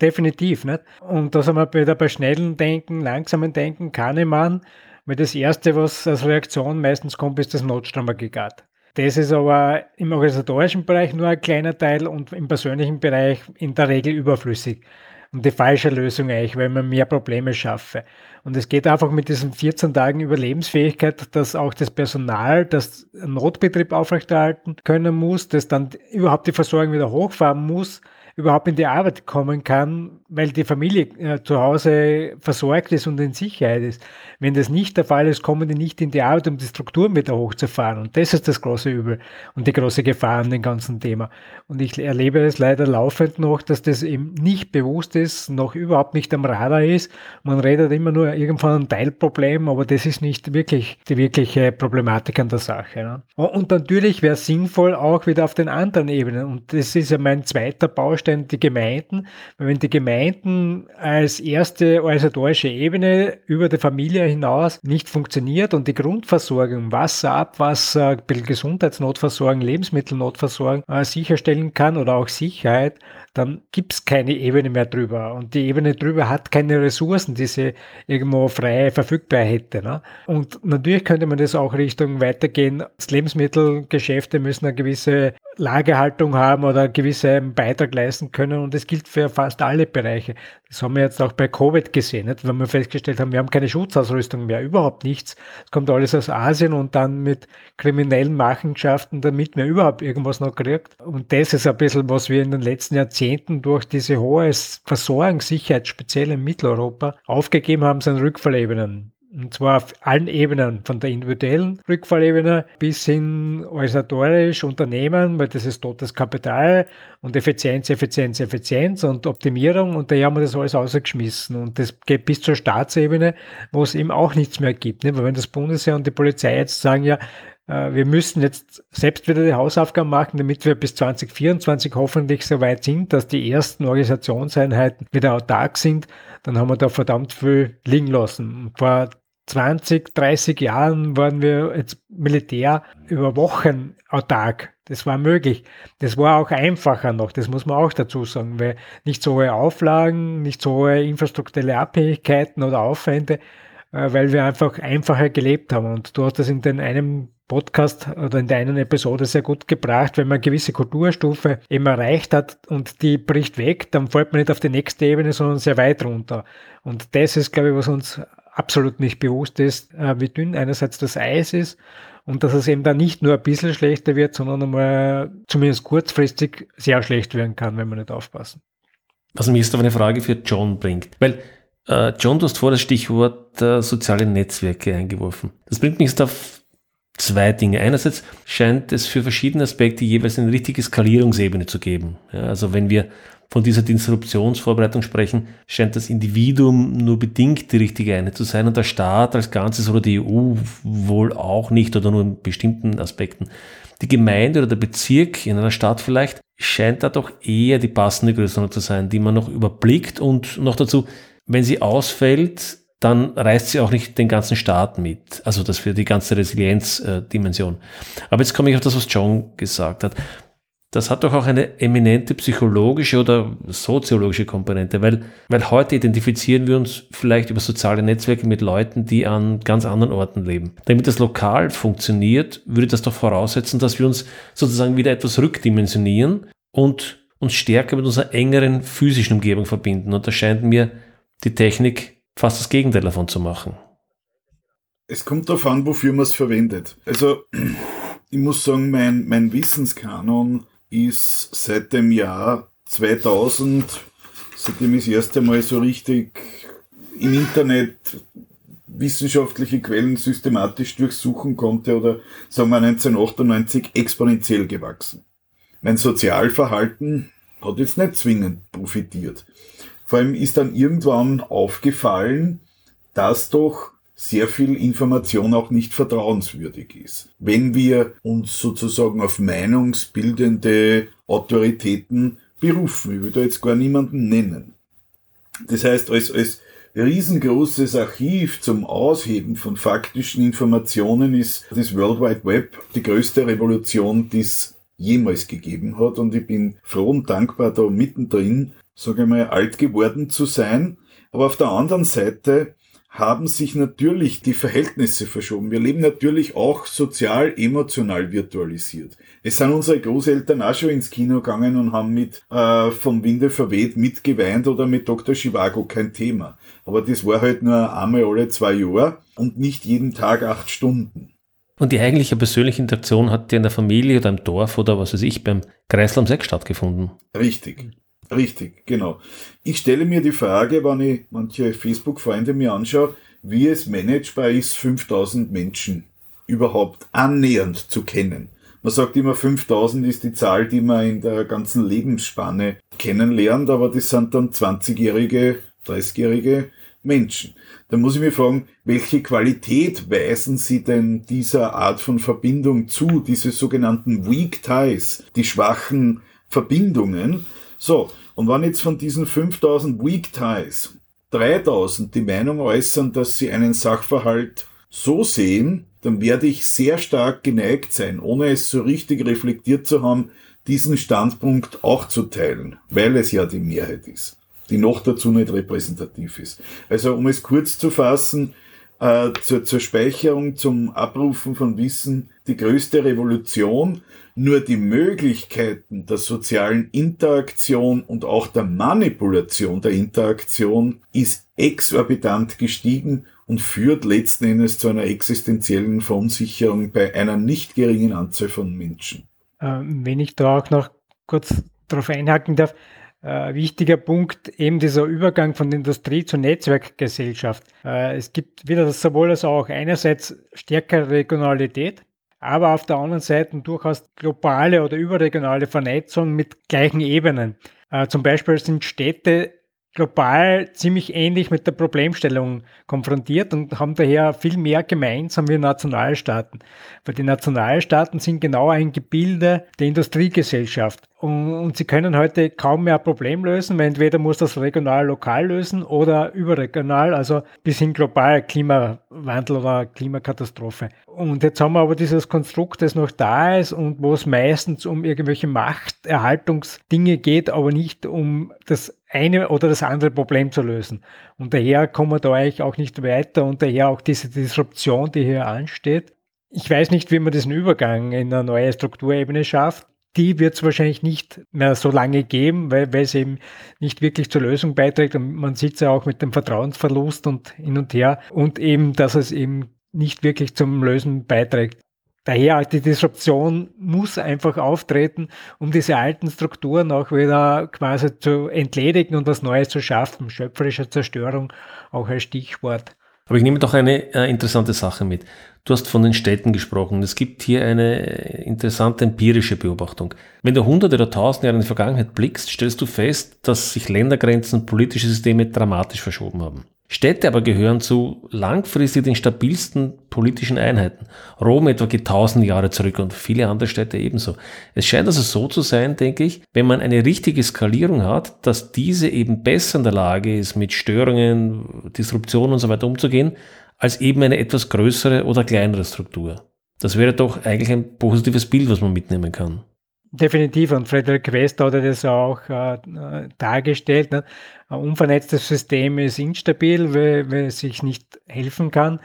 [SPEAKER 3] Definitiv. Nicht? Und da sind wir wieder bei schnellen Denken, langsamen Denken, Kahnemann, weil das Erste, was als Reaktion meistens kommt, ist das Notstromaggregat. Das ist aber im organisatorischen Bereich nur ein kleiner Teil und im persönlichen Bereich in der Regel überflüssig und die falsche Lösung eigentlich, weil man mehr Probleme schaffe. Und es geht einfach mit diesen 14 Tagen Überlebensfähigkeit, dass auch das Personal das Notbetrieb aufrechterhalten können muss, das dann überhaupt die Versorgung wieder hochfahren muss, überhaupt in die Arbeit kommen kann, weil die Familie äh, zu Hause versorgt ist und in Sicherheit ist. Wenn das nicht der Fall ist, kommen die nicht in die Arbeit, um die Strukturen wieder hochzufahren. Und das ist das große Übel und die große Gefahr an dem ganzen Thema. Und ich erlebe es leider laufend noch, dass das eben nicht bewusst ist, noch überhaupt nicht am Radar ist. Man redet immer nur irgendwann ein Teilproblem, aber das ist nicht wirklich die wirkliche Problematik an der Sache. Ne? Und natürlich wäre sinnvoll auch wieder auf den anderen Ebenen. Und das ist ja mein zweiter Baustein, die Gemeinden. Weil wenn die Gemeinden als erste organisatorische Ebene über die Familie hinaus nicht funktioniert und die Grundversorgung, Wasser, Abwasser, Gesundheitsnotversorgung, Lebensmittelnotversorgung äh, sicherstellen kann oder auch Sicherheit, dann gibt es keine Ebene mehr drüber. Und die Ebene drüber hat keine Ressourcen, die sie irgendwo frei verfügbar hätte. Ne? Und natürlich könnte man das auch Richtung weitergehen. Das Lebensmittelgeschäfte müssen eine gewisse Lagerhaltung haben oder gewissen Beitrag leisten können. Und das gilt für fast alle Bereiche. Das haben wir jetzt auch bei Covid gesehen, nicht? wenn wir festgestellt haben, wir haben keine Schutzausrüstung mehr, überhaupt nichts. Es kommt alles aus Asien und dann mit kriminellen Machenschaften, damit man überhaupt irgendwas noch kriegt. Und das ist ein bisschen, was wir in den letzten Jahrzehnten durch diese hohe Versorgungssicherheit, speziell in Mitteleuropa, aufgegeben haben, sind Rückfallebenen. Und zwar auf allen Ebenen, von der individuellen Rückfallebene bis hin organisatorisch, Unternehmen, weil das ist totes Kapital und Effizienz, Effizienz, Effizienz und Optimierung und daher haben wir das alles ausgeschmissen. Und das geht bis zur Staatsebene, wo es eben auch nichts mehr gibt. Ne? Weil wenn das Bundesheer und die Polizei jetzt sagen, ja, äh, wir müssen jetzt selbst wieder die Hausaufgaben machen, damit wir bis 2024 hoffentlich so weit sind, dass die ersten Organisationseinheiten wieder autark sind, dann haben wir da verdammt viel liegen lassen. Vor 20, 30 Jahren waren wir als Militär über Wochen autark. Das war möglich. Das war auch einfacher noch, das muss man auch dazu sagen, weil nicht so hohe Auflagen, nicht so hohe infrastrukturelle Abhängigkeiten oder Aufwände, äh, weil wir einfach einfacher gelebt haben. Und du hast das in den einem Podcast oder in der einen Episode sehr gut gebracht, wenn man eine gewisse Kulturstufe eben erreicht hat und die bricht weg, dann fällt man nicht auf die nächste Ebene, sondern sehr weit runter. Und das ist, glaube ich, was uns absolut nicht bewusst ist, äh, wie dünn einerseits das Eis ist und dass es eben dann nicht nur ein bisschen schlechter wird, sondern einmal zumindest kurzfristig sehr schlecht werden kann, wenn wir nicht aufpassen.
[SPEAKER 2] Was mich jetzt auf eine Frage für John bringt, weil äh, John, du hast vor das Stichwort äh, soziale Netzwerke eingeworfen. Das bringt mich jetzt auf zwei Dinge. Einerseits scheint es für verschiedene Aspekte jeweils eine richtige Skalierungsebene zu geben. Ja, also wenn wir von dieser Disruptionsvorbereitung sprechen, scheint das Individuum nur bedingt die richtige Einheit zu sein und der Staat als Ganzes oder die EU wohl auch nicht oder nur in bestimmten Aspekten. Die Gemeinde oder der Bezirk in einer Stadt vielleicht scheint da doch eher die passende Größenordnung zu sein, die man noch überblickt und noch dazu, wenn sie ausfällt, dann reißt sie auch nicht den ganzen Staat mit. Also das für die ganze Resilienzdimension. Aber jetzt komme ich auf das, was John gesagt hat das hat doch auch eine eminente psychologische oder soziologische Komponente, weil, weil heute identifizieren wir uns vielleicht über soziale Netzwerke mit Leuten, die an ganz anderen Orten leben. Damit das lokal funktioniert, würde das doch voraussetzen, dass wir uns sozusagen wieder etwas rückdimensionieren und uns stärker mit unserer engeren physischen Umgebung verbinden. Und da scheint mir die Technik fast das Gegenteil davon zu machen.
[SPEAKER 4] Es kommt darauf an, wofür man es verwendet. Also *clears throat* ich muss sagen, mein, mein Wissenskanon ist seit dem Jahr 2000, seitdem ich das erste Mal so richtig im Internet wissenschaftliche Quellen systematisch durchsuchen konnte oder sagen wir 1998 exponentiell gewachsen. Mein Sozialverhalten hat jetzt nicht zwingend profitiert. Vor allem ist dann irgendwann aufgefallen, dass doch sehr viel Information auch nicht vertrauenswürdig ist. Wenn wir uns sozusagen auf meinungsbildende Autoritäten berufen, ich will da jetzt gar niemanden nennen. Das heißt, als, als riesengroßes Archiv zum Ausheben von faktischen Informationen ist das World Wide Web die größte Revolution, die es jemals gegeben hat. Und ich bin froh und dankbar, da mittendrin, sage ich mal, alt geworden zu sein. Aber auf der anderen Seite haben sich natürlich die Verhältnisse verschoben. Wir leben natürlich auch sozial, emotional virtualisiert. Es sind unsere Großeltern auch schon ins Kino gegangen und haben mit äh, vom Winde verweht mitgeweint oder mit Dr. Chivago kein Thema. Aber das war halt nur einmal alle zwei Jahre und nicht jeden Tag acht Stunden.
[SPEAKER 2] Und die eigentliche persönliche Interaktion hat ja in der Familie oder im Dorf oder was weiß ich beim Kreisel am Sex stattgefunden.
[SPEAKER 4] Richtig. Richtig, genau. Ich stelle mir die Frage, wenn ich manche Facebook-Freunde mir anschaue, wie es managebar ist, 5000 Menschen überhaupt annähernd zu kennen. Man sagt immer, 5000 ist die Zahl, die man in der ganzen Lebensspanne kennenlernt, aber das sind dann 20-jährige, 30-jährige Menschen. Da muss ich mir fragen, welche Qualität weisen Sie denn dieser Art von Verbindung zu, diese sogenannten Weak Ties, die schwachen Verbindungen? So, und wenn jetzt von diesen 5000 Weak Ties 3000 die Meinung äußern, dass sie einen Sachverhalt so sehen, dann werde ich sehr stark geneigt sein, ohne es so richtig reflektiert zu haben, diesen Standpunkt auch zu teilen, weil es ja die Mehrheit ist, die noch dazu nicht repräsentativ ist. Also um es kurz zu fassen, äh, zur, zur Speicherung, zum Abrufen von Wissen, die größte Revolution, nur die Möglichkeiten der sozialen Interaktion und auch der Manipulation der Interaktion ist exorbitant gestiegen und führt letzten Endes zu einer existenziellen Verunsicherung bei einer nicht geringen Anzahl von Menschen.
[SPEAKER 3] Ähm, wenn ich da auch noch kurz darauf einhaken darf, äh, wichtiger Punkt eben dieser Übergang von Industrie zur Netzwerkgesellschaft. Äh, es gibt wieder das sowohl als auch einerseits stärkere Regionalität, aber auf der anderen Seite durchaus globale oder überregionale Vernetzung mit gleichen Ebenen. Äh, zum Beispiel sind Städte global ziemlich ähnlich mit der Problemstellung konfrontiert und haben daher viel mehr gemeinsam wie Nationalstaaten. Weil die Nationalstaaten sind genau ein Gebilde der Industriegesellschaft. Und, sie können heute kaum mehr ein Problem lösen, weil entweder muss das regional lokal lösen oder überregional, also bis hin global Klimawandel oder Klimakatastrophe. Und jetzt haben wir aber dieses Konstrukt, das noch da ist und wo es meistens um irgendwelche Machterhaltungsdinge geht, aber nicht um das eine oder das andere Problem zu lösen. Und daher kommen wir da eigentlich auch nicht weiter und daher auch diese Disruption, die hier ansteht. Ich weiß nicht, wie man diesen Übergang in eine neue Strukturebene schafft die wird es wahrscheinlich nicht mehr so lange geben, weil, weil es eben nicht wirklich zur Lösung beiträgt. Und man sieht es ja auch mit dem Vertrauensverlust und hin und her und eben, dass es eben nicht wirklich zum Lösen beiträgt. Daher die Disruption muss einfach auftreten, um diese alten Strukturen auch wieder quasi zu entledigen und was Neues zu schaffen. Schöpferische Zerstörung auch als Stichwort.
[SPEAKER 2] Aber ich nehme doch eine äh, interessante Sache mit. Du hast von den Städten gesprochen. Es gibt hier eine interessante empirische Beobachtung. Wenn du hunderte oder tausend Jahre in die Vergangenheit blickst, stellst du fest, dass sich Ländergrenzen, politische Systeme dramatisch verschoben haben. Städte aber gehören zu langfristig den stabilsten politischen Einheiten. Rom etwa geht tausend Jahre zurück und viele andere Städte ebenso. Es scheint also so zu sein, denke ich, wenn man eine richtige Skalierung hat, dass diese eben besser in der Lage ist, mit Störungen, Disruptionen und so weiter umzugehen, als eben eine etwas größere oder kleinere Struktur. Das wäre doch eigentlich ein positives Bild, was man mitnehmen kann.
[SPEAKER 3] Definitiv, und Frederick West hat das auch äh, dargestellt. Ne? Ein unvernetztes System ist instabil, weil, weil es sich nicht helfen kann.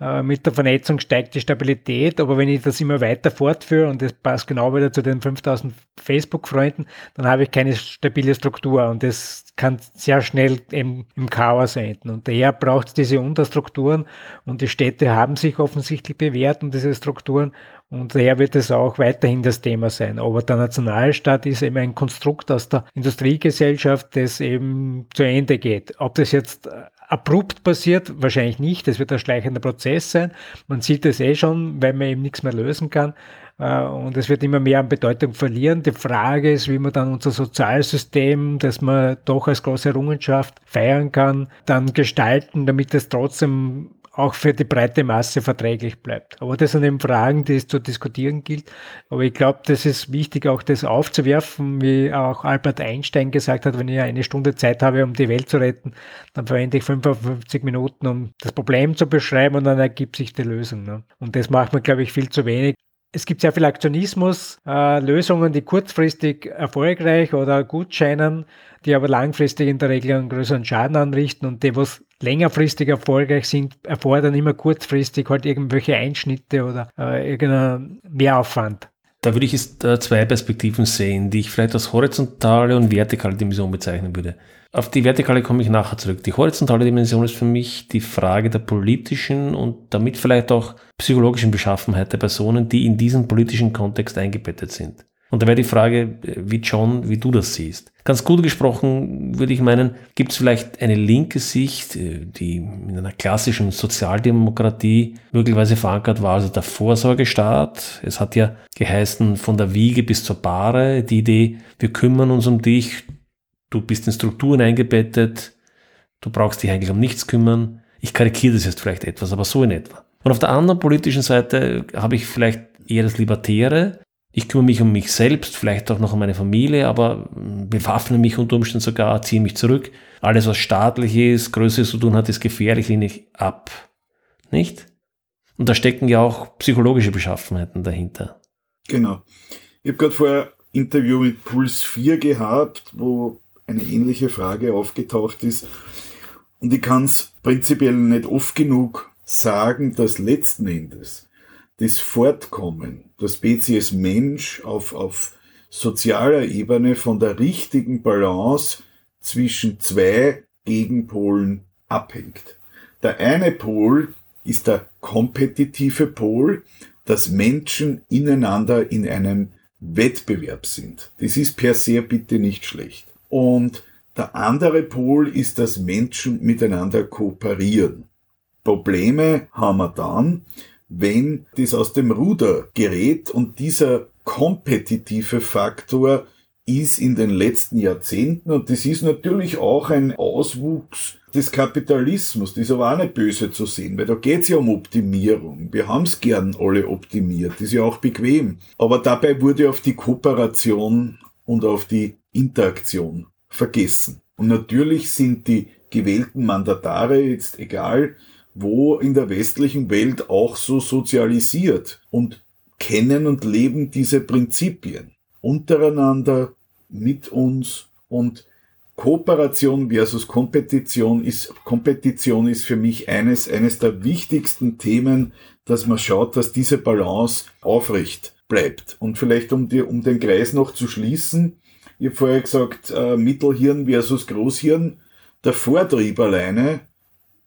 [SPEAKER 3] äh, mit der Vernetzung steigt die Stabilität, aber wenn ich das immer weiter fortführe und das passt genau wieder zu den 5000 Facebook-Freunden, dann habe ich keine stabile Struktur und das kann sehr schnell im, im Chaos enden. Und daher braucht es diese Unterstrukturen und die Städte haben sich offensichtlich bewährt und diese Strukturen und daher wird es auch weiterhin das Thema sein. Aber der Nationalstaat ist eben ein Konstrukt aus der Industriegesellschaft, das eben zu Ende geht. Ob das jetzt abrupt passiert, wahrscheinlich nicht. Das wird ein schleichender Prozess sein. Man sieht es eh schon, weil man eben nichts mehr lösen kann. Äh, und es wird immer mehr an Bedeutung verlieren. Die Frage ist, wie man dann unser Sozialsystem, das man doch als große Errungenschaft feiern kann, dann gestalten, damit es trotzdem auch für die breite Masse verträglich bleibt. Aber das sind eben Fragen, die es zu diskutieren gilt. Aber ich glaube, das ist wichtig, auch das aufzuwerfen, wie auch Albert Einstein gesagt hat, wenn ich eine Stunde Zeit habe, um die Welt zu retten, dann verwende ich 55 Minuten, um das Problem zu beschreiben und dann ergibt sich die Lösung. Ne? Und das macht man, glaube ich, viel zu wenig. Es gibt sehr viel Aktionismus, äh, Lösungen, die kurzfristig erfolgreich oder gut scheinen, die aber langfristig in der Regel einen größeren Schaden anrichten und die, was längerfristig erfolgreich sind, erfordern immer kurzfristig halt irgendwelche Einschnitte oder äh, irgendeinen Mehraufwand.
[SPEAKER 2] Da würde ich jetzt äh, zwei Perspektiven sehen, die ich vielleicht als horizontale und vertikale Dimension bezeichnen würde. Auf die vertikale komme ich nachher zurück. Die horizontale Dimension ist für mich die Frage der politischen und damit vielleicht auch psychologischen Beschaffenheit der Personen, die in diesen politischen Kontext eingebettet sind. Und da wäre die Frage, wie John, wie du das siehst. Ganz gut gesprochen würde ich meinen, gibt es vielleicht eine linke Sicht, äh, die in einer klassischen Sozialdemokratie möglicherweise verankert war, also der Vorsorgestaat. Es hat ja geheißen, von der Wiege bis zur Bahre, die Idee, wir kümmern uns um dich, du bist in Strukturen eingebettet, du brauchst dich eigentlich um nichts kümmern. Ich karikiere das jetzt vielleicht etwas, aber so in etwa. Und auf der anderen politischen Seite habe ich vielleicht eher das Libertäre, ich kümmere mich um mich selbst, vielleicht auch noch um meine Familie, aber bewaffne mich unter Umständen sogar, ziehe mich zurück. Alles, was staatlich ist, Größeres zu tun hat, ist gefährlich, lehne ich ab. Nicht? Und da stecken ja auch psychologische Beschaffenheiten dahinter.
[SPEAKER 4] Genau. Ich habe gerade vorher ein Interview mit Puls 4 gehabt, wo eine ähnliche Frage aufgetaucht ist. Und ich kann es prinzipiell nicht oft genug sagen, dass letzten Endes das Fortkommen der Spezies Mensch auf, auf sozialer Ebene von der richtigen Balance zwischen zwei Gegenpolen abhängt. Der eine Pol ist der kompetitive Pol, dass Menschen ineinander in einem Wettbewerb sind. Das ist per se bitte nicht schlecht. Und der andere Pol ist, dass Menschen miteinander kooperieren. Probleme haben wir dann, wenn das aus dem Ruder gerät und dieser kompetitive Faktor ist in den letzten Jahrzehnten und das ist natürlich auch ein Auswuchs des Kapitalismus, das ist aber auch nicht böse zu sehen, weil da geht's ja um Optimierung. Wir haben's gern alle optimiert, das ist ja auch bequem. Aber dabei wurde auf die Kooperation und auf die Interaktion vergessen. Und natürlich sind die gewählten Mandatare jetzt egal, wo in der westlichen Welt auch so sozialisiert und kennen und leben diese Prinzipien untereinander, mit uns und Kooperation versus Kompetition ist, Kompetition ist für mich eines, eines der wichtigsten Themen, dass man schaut, dass diese Balance aufrecht bleibt. Und vielleicht um, die, um den Kreis noch zu schließen, ich habe vorher gesagt, äh, Mittelhirn versus Großhirn, der Vortrieb alleine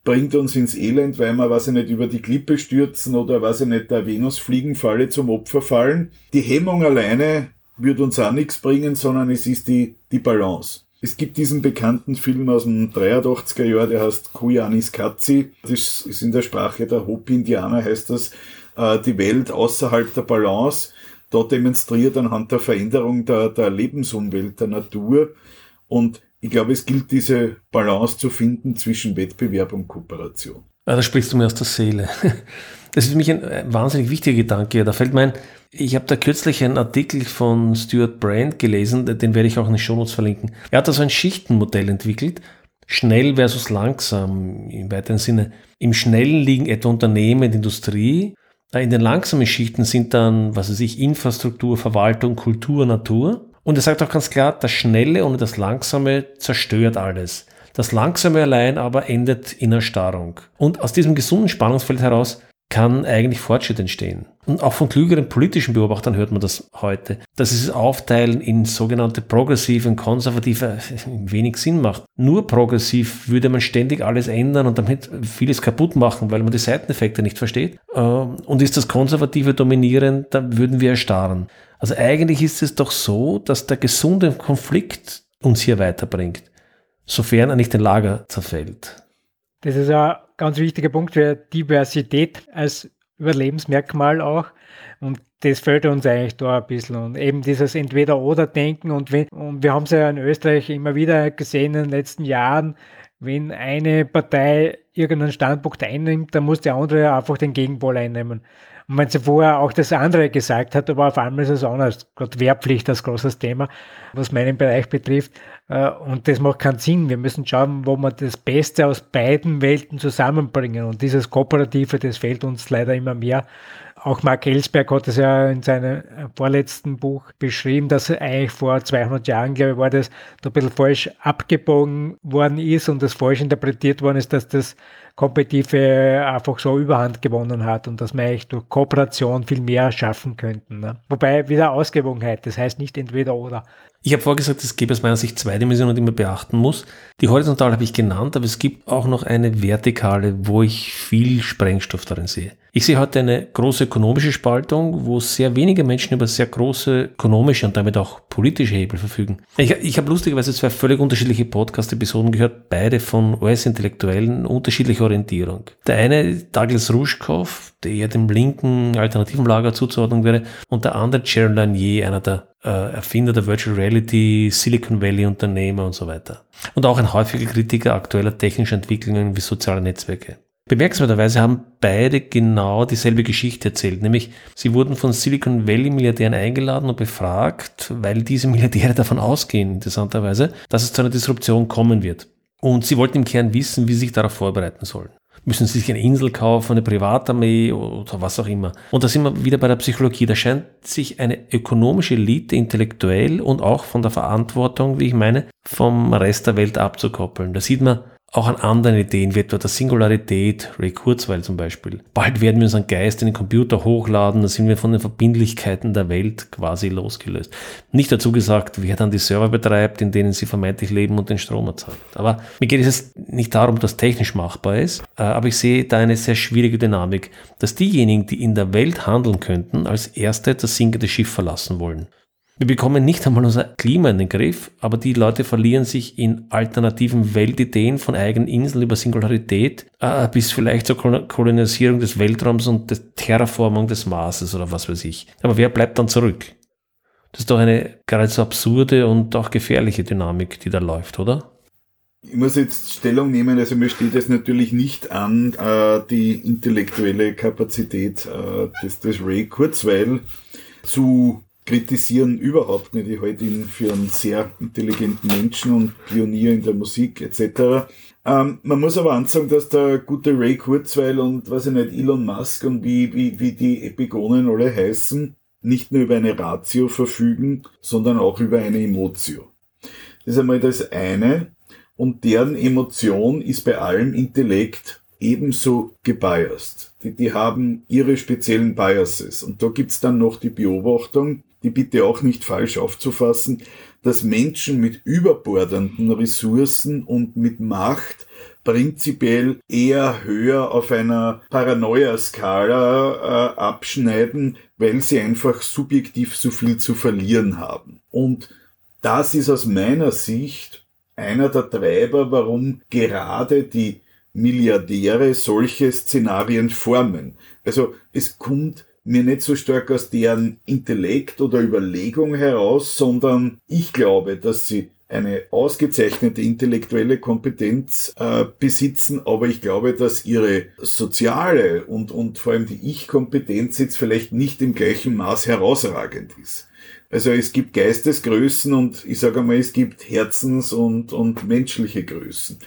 [SPEAKER 4] bringt uns ins Elend, weil wir, weiß ich nicht, über die Klippe stürzen oder, weiß ich nicht, der Venusfliegenfalle zum Opfer fallen. Die Hemmung alleine wird uns auch nichts bringen, sondern es ist die, die Balance. Es gibt diesen bekannten Film aus dem 83er Jahr, der heißt Kuyanis Katzi. Das ist in der Sprache der Hopi-Indianer, heißt das, äh, die Welt außerhalb der Balance. Da demonstriert anhand der Veränderung der, der Lebensumwelt, der Natur. Und ich glaube, es gilt diese Balance zu finden zwischen Wettbewerb und Kooperation.
[SPEAKER 2] Ja, da sprichst du mir aus der Seele. *laughs* Das ist für mich ein wahnsinnig wichtiger Gedanke. Da fällt mir ein, ich habe da kürzlich einen Artikel von Stuart Brand gelesen, den werde ich auch in den Shownotes verlinken. Er hat da so ein Schichtenmodell entwickelt, schnell versus langsam im weiteren Sinne. Im Schnellen liegen etwa Unternehmen Industrie. In den langsamen Schichten sind dann, was weiß ich, Infrastruktur, Verwaltung, Kultur, Natur. Und er sagt auch ganz klar, das Schnelle und das Langsame zerstört alles. Das Langsame allein aber endet in Erstarrung. Und aus diesem gesunden Spannungsfeld heraus kann eigentlich Fortschritt entstehen. Und auch von klügeren politischen Beobachtern hört man das heute, dass dieses Aufteilen in sogenannte progressive und konservative wenig Sinn macht. Nur progressiv würde man ständig alles ändern und damit vieles kaputt machen, weil man die Seiteneffekte nicht versteht. Ähm, und ist das konservative dominierend, dann würden wir erstarren. Also eigentlich ist es doch so, dass der gesunde Konflikt uns hier weiterbringt, sofern er nicht in Lager zerfällt.
[SPEAKER 3] Das ist ein ganz wichtiger Punkt für Diversität als Überlebensmerkmal auch. Und das fällt uns eigentlich da ein bisschen. Und eben dieses Entweder-Oder-Denken. Und, und wir haben es ja in Österreich immer wieder gesehen in den letzten Jahren, wenn eine Partei irgendeinen Standpunkt einnimmt, dann muss die andere einfach den Gegenpol einnehmen. Und wenn sie vorher auch das andere gesagt hat, aber auf einmal ist es anders. Gerade Wehrpflicht als großes Thema, was meinen Bereich betrifft. Äh, und das macht keinen Sinn. Wir müssen schauen, wo wir das Beste aus beiden Welten zusammenbringen. Und dieses Kooperative, das fehlt uns leider immer mehr. Auch Mark Ellsberg hat es ja in seinem vorletzten Buch beschrieben, dass eigentlich vor 200 Jahren, glaube ich, war das, da ein bisschen falsch abgebogen worden ist und das falsch interpretiert worden ist, dass das Kompetitive einfach so Überhand gewonnen hat und dass wir eigentlich durch Kooperation viel mehr schaffen könnten. Ne? Wobei wieder Ausgewogenheit, das heißt nicht entweder oder.
[SPEAKER 2] Ich habe vorgesagt, es gibt aus meiner Sicht zwei Dimensionen, die man beachten muss. Die horizontale habe ich genannt, aber es gibt auch noch eine vertikale, wo ich viel Sprengstoff darin sehe. Ich sehe heute eine große ökonomische Spaltung, wo sehr wenige Menschen über sehr große ökonomische und damit auch politische Hebel verfügen. Ich, ich habe lustigerweise zwei völlig unterschiedliche Podcast-Episoden gehört, beide von US-Intellektuellen, unterschiedliche Orientierung. Der eine, Douglas Rushkoff, der eher dem linken alternativen Lager zuzuordnen wäre, und der andere, Jaron Lanier, einer der Erfinder der Virtual Reality, Silicon Valley Unternehmer und so weiter. Und auch ein häufiger Kritiker aktueller technischer Entwicklungen wie soziale Netzwerke. Bemerkenswerterweise haben beide genau dieselbe Geschichte erzählt, nämlich sie wurden von Silicon Valley Milliardären eingeladen und befragt, weil diese Milliardäre davon ausgehen, interessanterweise, dass es zu einer Disruption kommen wird. Und sie wollten im Kern wissen, wie sie sich darauf vorbereiten sollen müssen sie sich eine Insel kaufen, eine Privatarmee oder was auch immer. Und da sind wir wieder bei der Psychologie. Da scheint sich eine ökonomische Elite intellektuell und auch von der Verantwortung, wie ich meine, vom Rest der Welt abzukoppeln. Da sieht man, auch an anderen Ideen, wie etwa der Singularität, Ray Kurzweil zum Beispiel. Bald werden wir unseren Geist in den Computer hochladen, dann sind wir von den Verbindlichkeiten der Welt quasi losgelöst. Nicht dazu gesagt, wer dann die Server betreibt, in denen sie vermeintlich leben und den Strom erzeugt. Aber mir geht es nicht darum, dass technisch machbar ist, äh, aber ich sehe da eine sehr schwierige Dynamik, dass diejenigen, die in der Welt handeln könnten, als erste das sinkende Schiff verlassen wollen. Wir bekommen nicht einmal unser Klima in den Griff, aber die Leute verlieren sich in alternativen Weltideen von eigenen Inseln über Singularität äh, bis vielleicht zur Kolonisierung des Weltraums und der Terraformung des Marses oder was weiß ich. Aber wer bleibt dann zurück? Das ist doch eine geradezu absurde und auch gefährliche Dynamik, die da läuft, oder?
[SPEAKER 4] Ich muss jetzt Stellung nehmen, also mir steht es natürlich nicht an, äh, die intellektuelle Kapazität äh, des, des Ray Kurzweil zu kritisieren überhaupt nicht. Ich halte ihn für einen sehr intelligenten Menschen und Pionier in der Musik etc. Ähm, man muss aber ansagen, dass der gute Ray Kurzweil und was ich nicht, Elon Musk und wie, wie, wie die Epigonen alle heißen, nicht nur über eine Ratio verfügen, sondern auch über eine Emotio. Das ist einmal das eine. Und deren Emotion ist bei allem Intellekt ebenso gebiased. Die, die haben ihre speziellen Biases. Und da gibt's dann noch die Beobachtung, die bitte auch nicht falsch aufzufassen, dass Menschen mit überbordenden Ressourcen und mit Macht prinzipiell eher höher auf einer Paranoia-Skala äh, abschneiden, weil sie einfach subjektiv so viel zu verlieren haben. Und das ist aus meiner Sicht einer der Treiber, warum gerade die Milliardäre solche Szenarien formen. Also es kommt mir nicht so stark aus deren Intellekt oder Überlegung heraus, sondern ich glaube, dass sie eine ausgezeichnete intellektuelle Kompetenz äh, besitzen, aber ich glaube, dass ihre soziale und, und vor allem die Ich-Kompetenz jetzt vielleicht nicht im gleichen Maß herausragend ist. Also es gibt Geistesgrößen und ich sage einmal, es gibt Herzens- und, und menschliche Größen.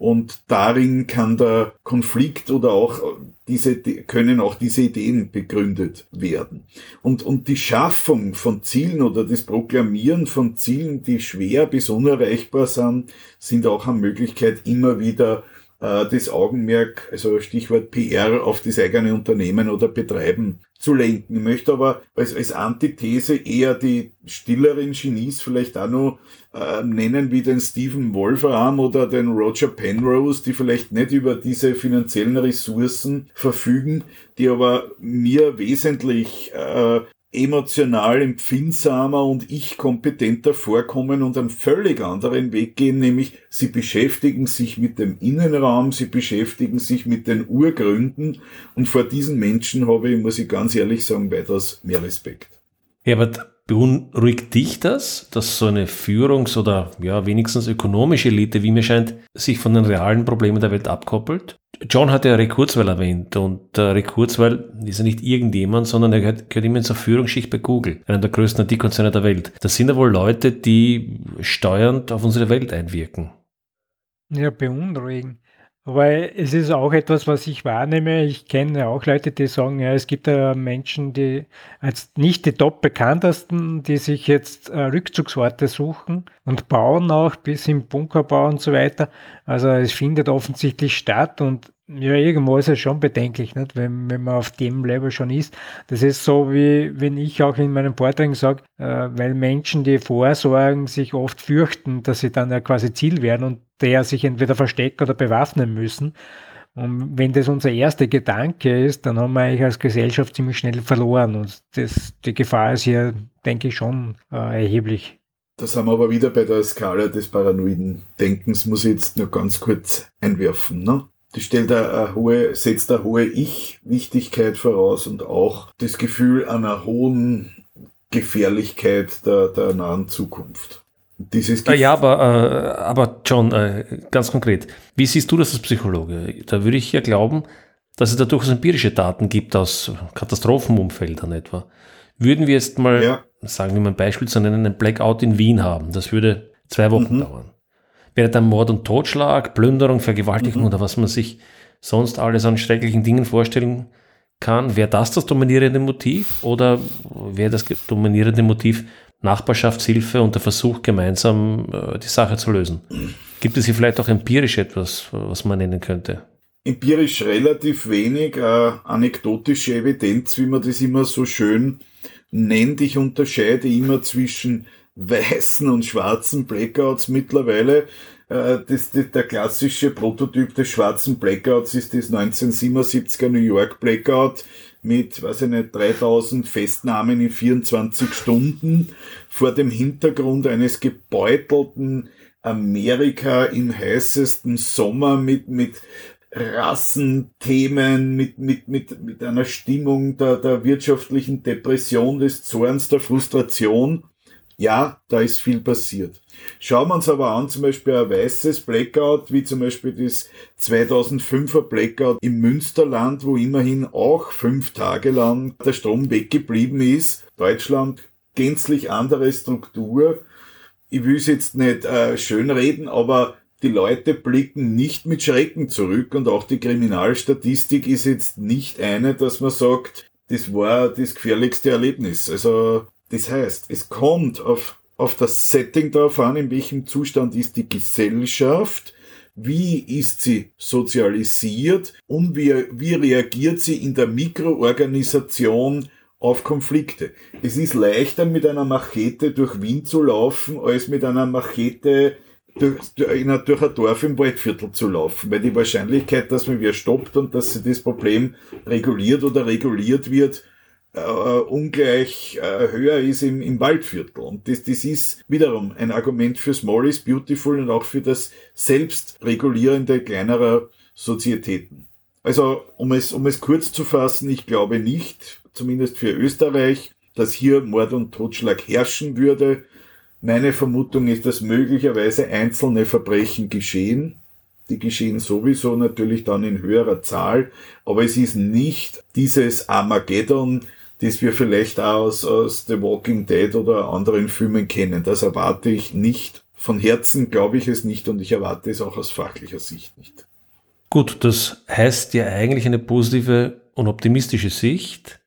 [SPEAKER 4] Und darin kann der Konflikt oder auch diese, können auch diese Ideen begründet werden. Und, und die Schaffung von Zielen oder das Proklamieren von Zielen, die schwer bis unerreichbar sind, sind auch eine Möglichkeit, immer wieder äh, das Augenmerk, also Stichwort PR, auf das eigene Unternehmen oder Betreiben zu lenken. Ich möchte aber als, als Antithese eher die stilleren Genies vielleicht auch noch äh, nennen, wie den Stephen Wolfram oder den Roger Penrose, die vielleicht nicht über diese finanziellen Ressourcen verfügen, die aber mir wesentlich äh, emotional empfindsamer und ich kompetenter vorkommen und einen völlig anderen Weg gehen, nämlich sie beschäftigen sich mit dem Innenraum, sie beschäftigen sich mit den Urgründen und vor diesen Menschen habe ich, muss ich ganz ehrlich sagen, weitaus mehr Respekt.
[SPEAKER 2] Herbert, beunruhigt dich das, dass so eine Führungs- oder ja wenigstens ökonomische Elite, wie mir scheint, sich von den realen Problemen der Welt abkoppelt? John hat ja Rick Kurzweil erwähnt und äh, Rick Kurzweil ist ja nicht irgendjemand, sondern er gehört, gehört immer zur Führungsschicht bei Google, einer der größten IT-Konzerne der Welt. Das sind ja wohl Leute, die steuernd auf unsere Welt einwirken.
[SPEAKER 3] Ja, beunruhigend. Weil es ist auch etwas, was ich wahrnehme. Ich kenne auch Leute, die sagen, ja, es gibt da Menschen, die als nicht die top bekanntesten, die sich jetzt äh, Rückzugsorte suchen und bauen auch bis im Bunkerbau und so weiter. Also es findet offensichtlich statt und ja, irgendwo ist es schon bedenklich, nicht? Wenn, wenn man auf dem Level schon ist. Das ist so, wie wenn ich auch in meinen Vorträgen sage, äh, weil Menschen, die vorsorgen, sich oft fürchten, dass sie dann ja quasi Ziel werden und der sich entweder verstecken oder bewaffnen müssen. Und wenn das unser erster Gedanke ist, dann haben wir eigentlich als Gesellschaft ziemlich schnell verloren. Und das, die Gefahr ist hier, denke ich, schon äh, erheblich.
[SPEAKER 4] Das haben wir aber wieder bei der Skala des paranoiden Denkens, muss ich jetzt nur ganz kurz einwerfen. Ne? Die stellt eine hohe, setzt eine hohe Ich-Wichtigkeit voraus und auch das Gefühl einer hohen Gefährlichkeit der, der nahen Zukunft.
[SPEAKER 2] Dieses Gef ja, aber, äh, aber John, äh, ganz konkret, wie siehst du das als Psychologe? Da würde ich ja glauben, dass es da durchaus empirische Daten gibt aus Katastrophenumfeldern etwa. Würden wir jetzt mal, ja. sagen wir mal ein Beispiel zu nennen, einen Blackout in Wien haben, das würde zwei Wochen mhm. dauern wäre dann Mord und Totschlag, Plünderung, Vergewaltigung mhm. oder was man sich sonst alles an schrecklichen Dingen vorstellen kann. Wäre das das dominierende Motiv oder wäre das dominierende Motiv Nachbarschaftshilfe und der Versuch, gemeinsam äh, die Sache zu lösen? Gibt es hier vielleicht auch empirisch etwas, was man nennen könnte?
[SPEAKER 4] Empirisch relativ wenig, äh, anekdotische Evidenz, wie man das immer so schön nennt. Ich unterscheide immer zwischen weißen und schwarzen Blackouts mittlerweile. Äh, das, das, der klassische Prototyp des schwarzen Blackouts ist das 1977er New York Blackout mit, weiß ich nicht, 3000 Festnahmen in 24 Stunden vor dem Hintergrund eines gebeutelten Amerika im heißesten Sommer mit, mit Rassenthemen, mit, mit, mit, mit einer Stimmung der, der wirtschaftlichen Depression, des Zorns, der Frustration. Ja, da ist viel passiert. Schauen wir uns aber an, zum Beispiel ein weißes Blackout, wie zum Beispiel das 2005er Blackout im Münsterland, wo immerhin auch fünf Tage lang der Strom weggeblieben ist. Deutschland gänzlich andere Struktur. Ich will es jetzt nicht äh, schönreden, aber die Leute blicken nicht mit Schrecken zurück und auch die Kriminalstatistik ist jetzt nicht eine, dass man sagt, das war das gefährlichste Erlebnis. Also das heißt, es kommt auf, auf das Setting darauf an, in welchem Zustand ist die Gesellschaft, wie ist sie sozialisiert und wie, wie reagiert sie in der Mikroorganisation auf Konflikte. Es ist leichter mit einer Machete durch Wien zu laufen, als mit einer Machete durch, durch ein Dorf im Waldviertel zu laufen, weil die Wahrscheinlichkeit, dass man wer stoppt und dass sie das Problem reguliert oder reguliert wird, äh, ungleich äh, höher ist im, im Waldviertel. Und das, das ist wiederum ein Argument für Small is Beautiful und auch für das Selbstregulierende kleinerer Sozietäten. Also, um es, um es kurz zu fassen, ich glaube nicht, zumindest für Österreich, dass hier Mord und Totschlag herrschen würde. Meine Vermutung ist, dass möglicherweise einzelne Verbrechen geschehen. Die geschehen sowieso natürlich dann in höherer Zahl, aber es ist nicht dieses Armageddon, das wir vielleicht auch aus, aus The Walking Dead oder anderen Filmen kennen. Das erwarte ich nicht von Herzen glaube ich es nicht und ich erwarte es auch aus fachlicher Sicht nicht.
[SPEAKER 2] Gut, das heißt ja eigentlich eine positive und optimistische Sicht.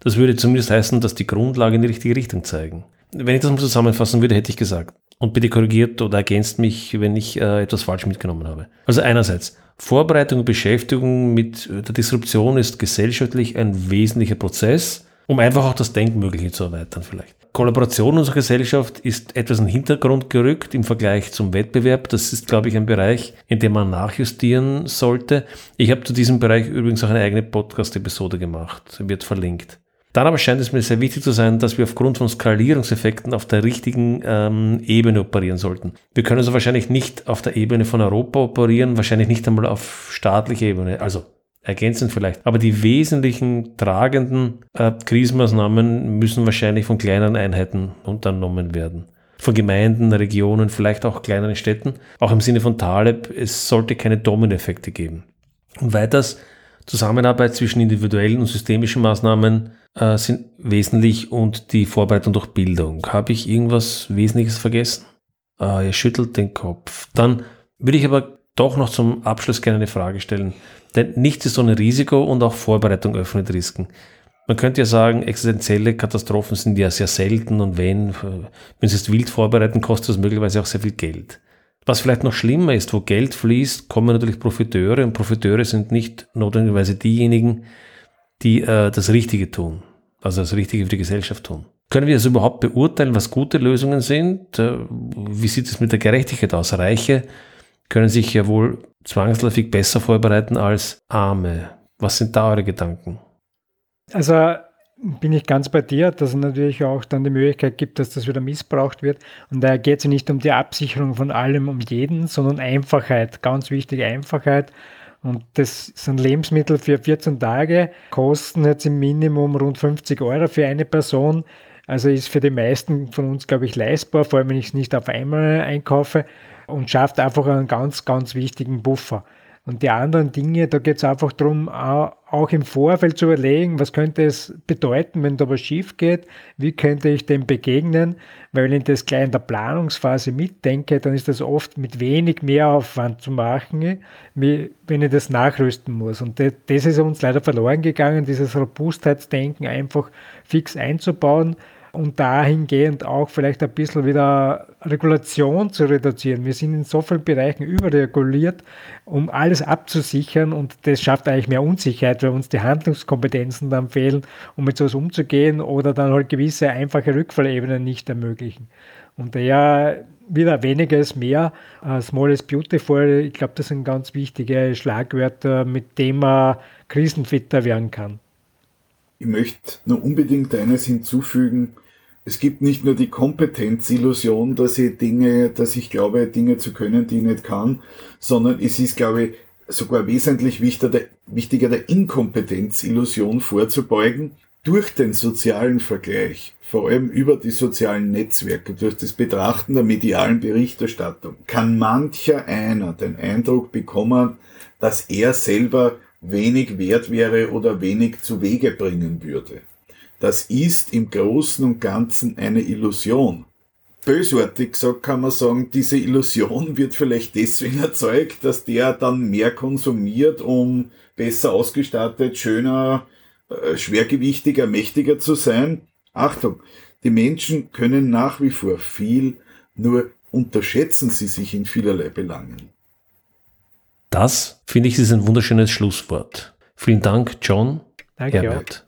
[SPEAKER 2] Das würde zumindest heißen, dass die Grundlage in die richtige Richtung zeigen. Wenn ich das mal zusammenfassen würde, hätte ich gesagt, und bitte korrigiert oder ergänzt mich, wenn ich äh, etwas falsch mitgenommen habe. Also einerseits, Vorbereitung und Beschäftigung mit der Disruption ist gesellschaftlich ein wesentlicher Prozess, um einfach auch das Denkmögliche zu erweitern vielleicht. Kollaboration unserer Gesellschaft ist etwas in den Hintergrund gerückt im Vergleich zum Wettbewerb. Das ist, glaube ich, ein Bereich, in dem man nachjustieren sollte. Ich habe zu diesem Bereich übrigens auch eine eigene Podcast-Episode gemacht, wird verlinkt. Dann aber scheint es mir sehr wichtig zu sein, dass wir aufgrund von Skalierungseffekten auf der richtigen ähm, Ebene operieren sollten. Wir können also wahrscheinlich nicht auf der Ebene von Europa operieren, wahrscheinlich nicht einmal auf staatlicher Ebene, also ergänzend vielleicht. Aber die wesentlichen tragenden äh, Krisenmaßnahmen müssen wahrscheinlich von kleineren Einheiten unternommen werden. Von Gemeinden, Regionen, vielleicht auch kleineren Städten. Auch im Sinne von Taleb, es sollte keine Dominoeffekte geben. Und weiters, Zusammenarbeit zwischen individuellen und systemischen Maßnahmen äh, sind wesentlich und die Vorbereitung durch Bildung. Habe ich irgendwas Wesentliches vergessen? Äh, ihr schüttelt den Kopf. Dann würde ich aber doch noch zum Abschluss gerne eine Frage stellen. Denn nichts ist ohne Risiko und auch Vorbereitung öffnet Risiken. Man könnte ja sagen, existenzielle Katastrophen sind ja sehr selten und wenn, wenn Sie es wild vorbereiten, kostet das möglicherweise auch sehr viel Geld. Was vielleicht noch schlimmer ist, wo Geld fließt, kommen natürlich Profiteure und Profiteure sind nicht notwendigerweise diejenigen, die äh, das Richtige tun, also das Richtige für die Gesellschaft tun. Können wir also überhaupt beurteilen, was gute Lösungen sind? Äh, wie sieht es mit der Gerechtigkeit aus? Reiche können sich ja wohl zwangsläufig besser vorbereiten als Arme. Was sind da eure Gedanken?
[SPEAKER 3] Also bin ich ganz bei dir, dass es natürlich auch dann die Möglichkeit gibt, dass das wieder missbraucht wird. Und daher geht es nicht um die Absicherung von allem um jeden, sondern Einfachheit, ganz wichtige Einfachheit. Und das sind Lebensmittel für 14 Tage, kosten jetzt im Minimum rund 50 Euro für eine Person. Also ist für die meisten von uns, glaube ich, leistbar, vor allem wenn ich es nicht auf einmal einkaufe und schafft einfach einen ganz, ganz wichtigen Buffer. Und die anderen Dinge, da geht es einfach darum, auch im Vorfeld zu überlegen, was könnte es bedeuten, wenn da was schief geht, wie könnte ich dem begegnen, weil wenn ich das gleich in der Planungsphase mitdenke, dann ist das oft mit wenig Mehraufwand zu machen, wenn ich das nachrüsten muss. Und das ist uns leider verloren gegangen, dieses Robustheitsdenken einfach fix einzubauen und dahingehend auch vielleicht ein bisschen wieder Regulation zu reduzieren. Wir sind in so vielen Bereichen überreguliert, um alles abzusichern und das schafft eigentlich mehr Unsicherheit, weil uns die Handlungskompetenzen dann fehlen, um mit sowas umzugehen oder dann halt gewisse einfache Rückfallebenen nicht ermöglichen. Und daher wieder weniger ist mehr, uh, small is beautiful, ich glaube, das sind ganz wichtige Schlagwörter, mit denen man krisenfitter werden kann.
[SPEAKER 4] Ich möchte nur unbedingt eines hinzufügen. Es gibt nicht nur die Kompetenzillusion, dass ich Dinge, dass ich glaube, Dinge zu können, die ich nicht kann, sondern es ist, glaube ich, sogar wesentlich wichtiger, wichtiger der Inkompetenzillusion vorzubeugen, durch den sozialen Vergleich, vor allem über die sozialen Netzwerke, durch das Betrachten der medialen Berichterstattung, kann mancher einer den Eindruck bekommen, dass er selber wenig wert wäre oder wenig zu Wege bringen würde. Das ist im Großen und Ganzen eine Illusion. Bösartig gesagt kann man sagen, diese Illusion wird vielleicht deswegen erzeugt, dass der dann mehr konsumiert, um besser ausgestattet, schöner, äh, schwergewichtiger, mächtiger zu sein. Achtung, die Menschen können nach wie vor viel, nur unterschätzen sie sich in vielerlei Belangen.
[SPEAKER 2] Das, finde ich, ist ein wunderschönes Schlusswort. Vielen Dank, John.
[SPEAKER 3] Danke. Herbert.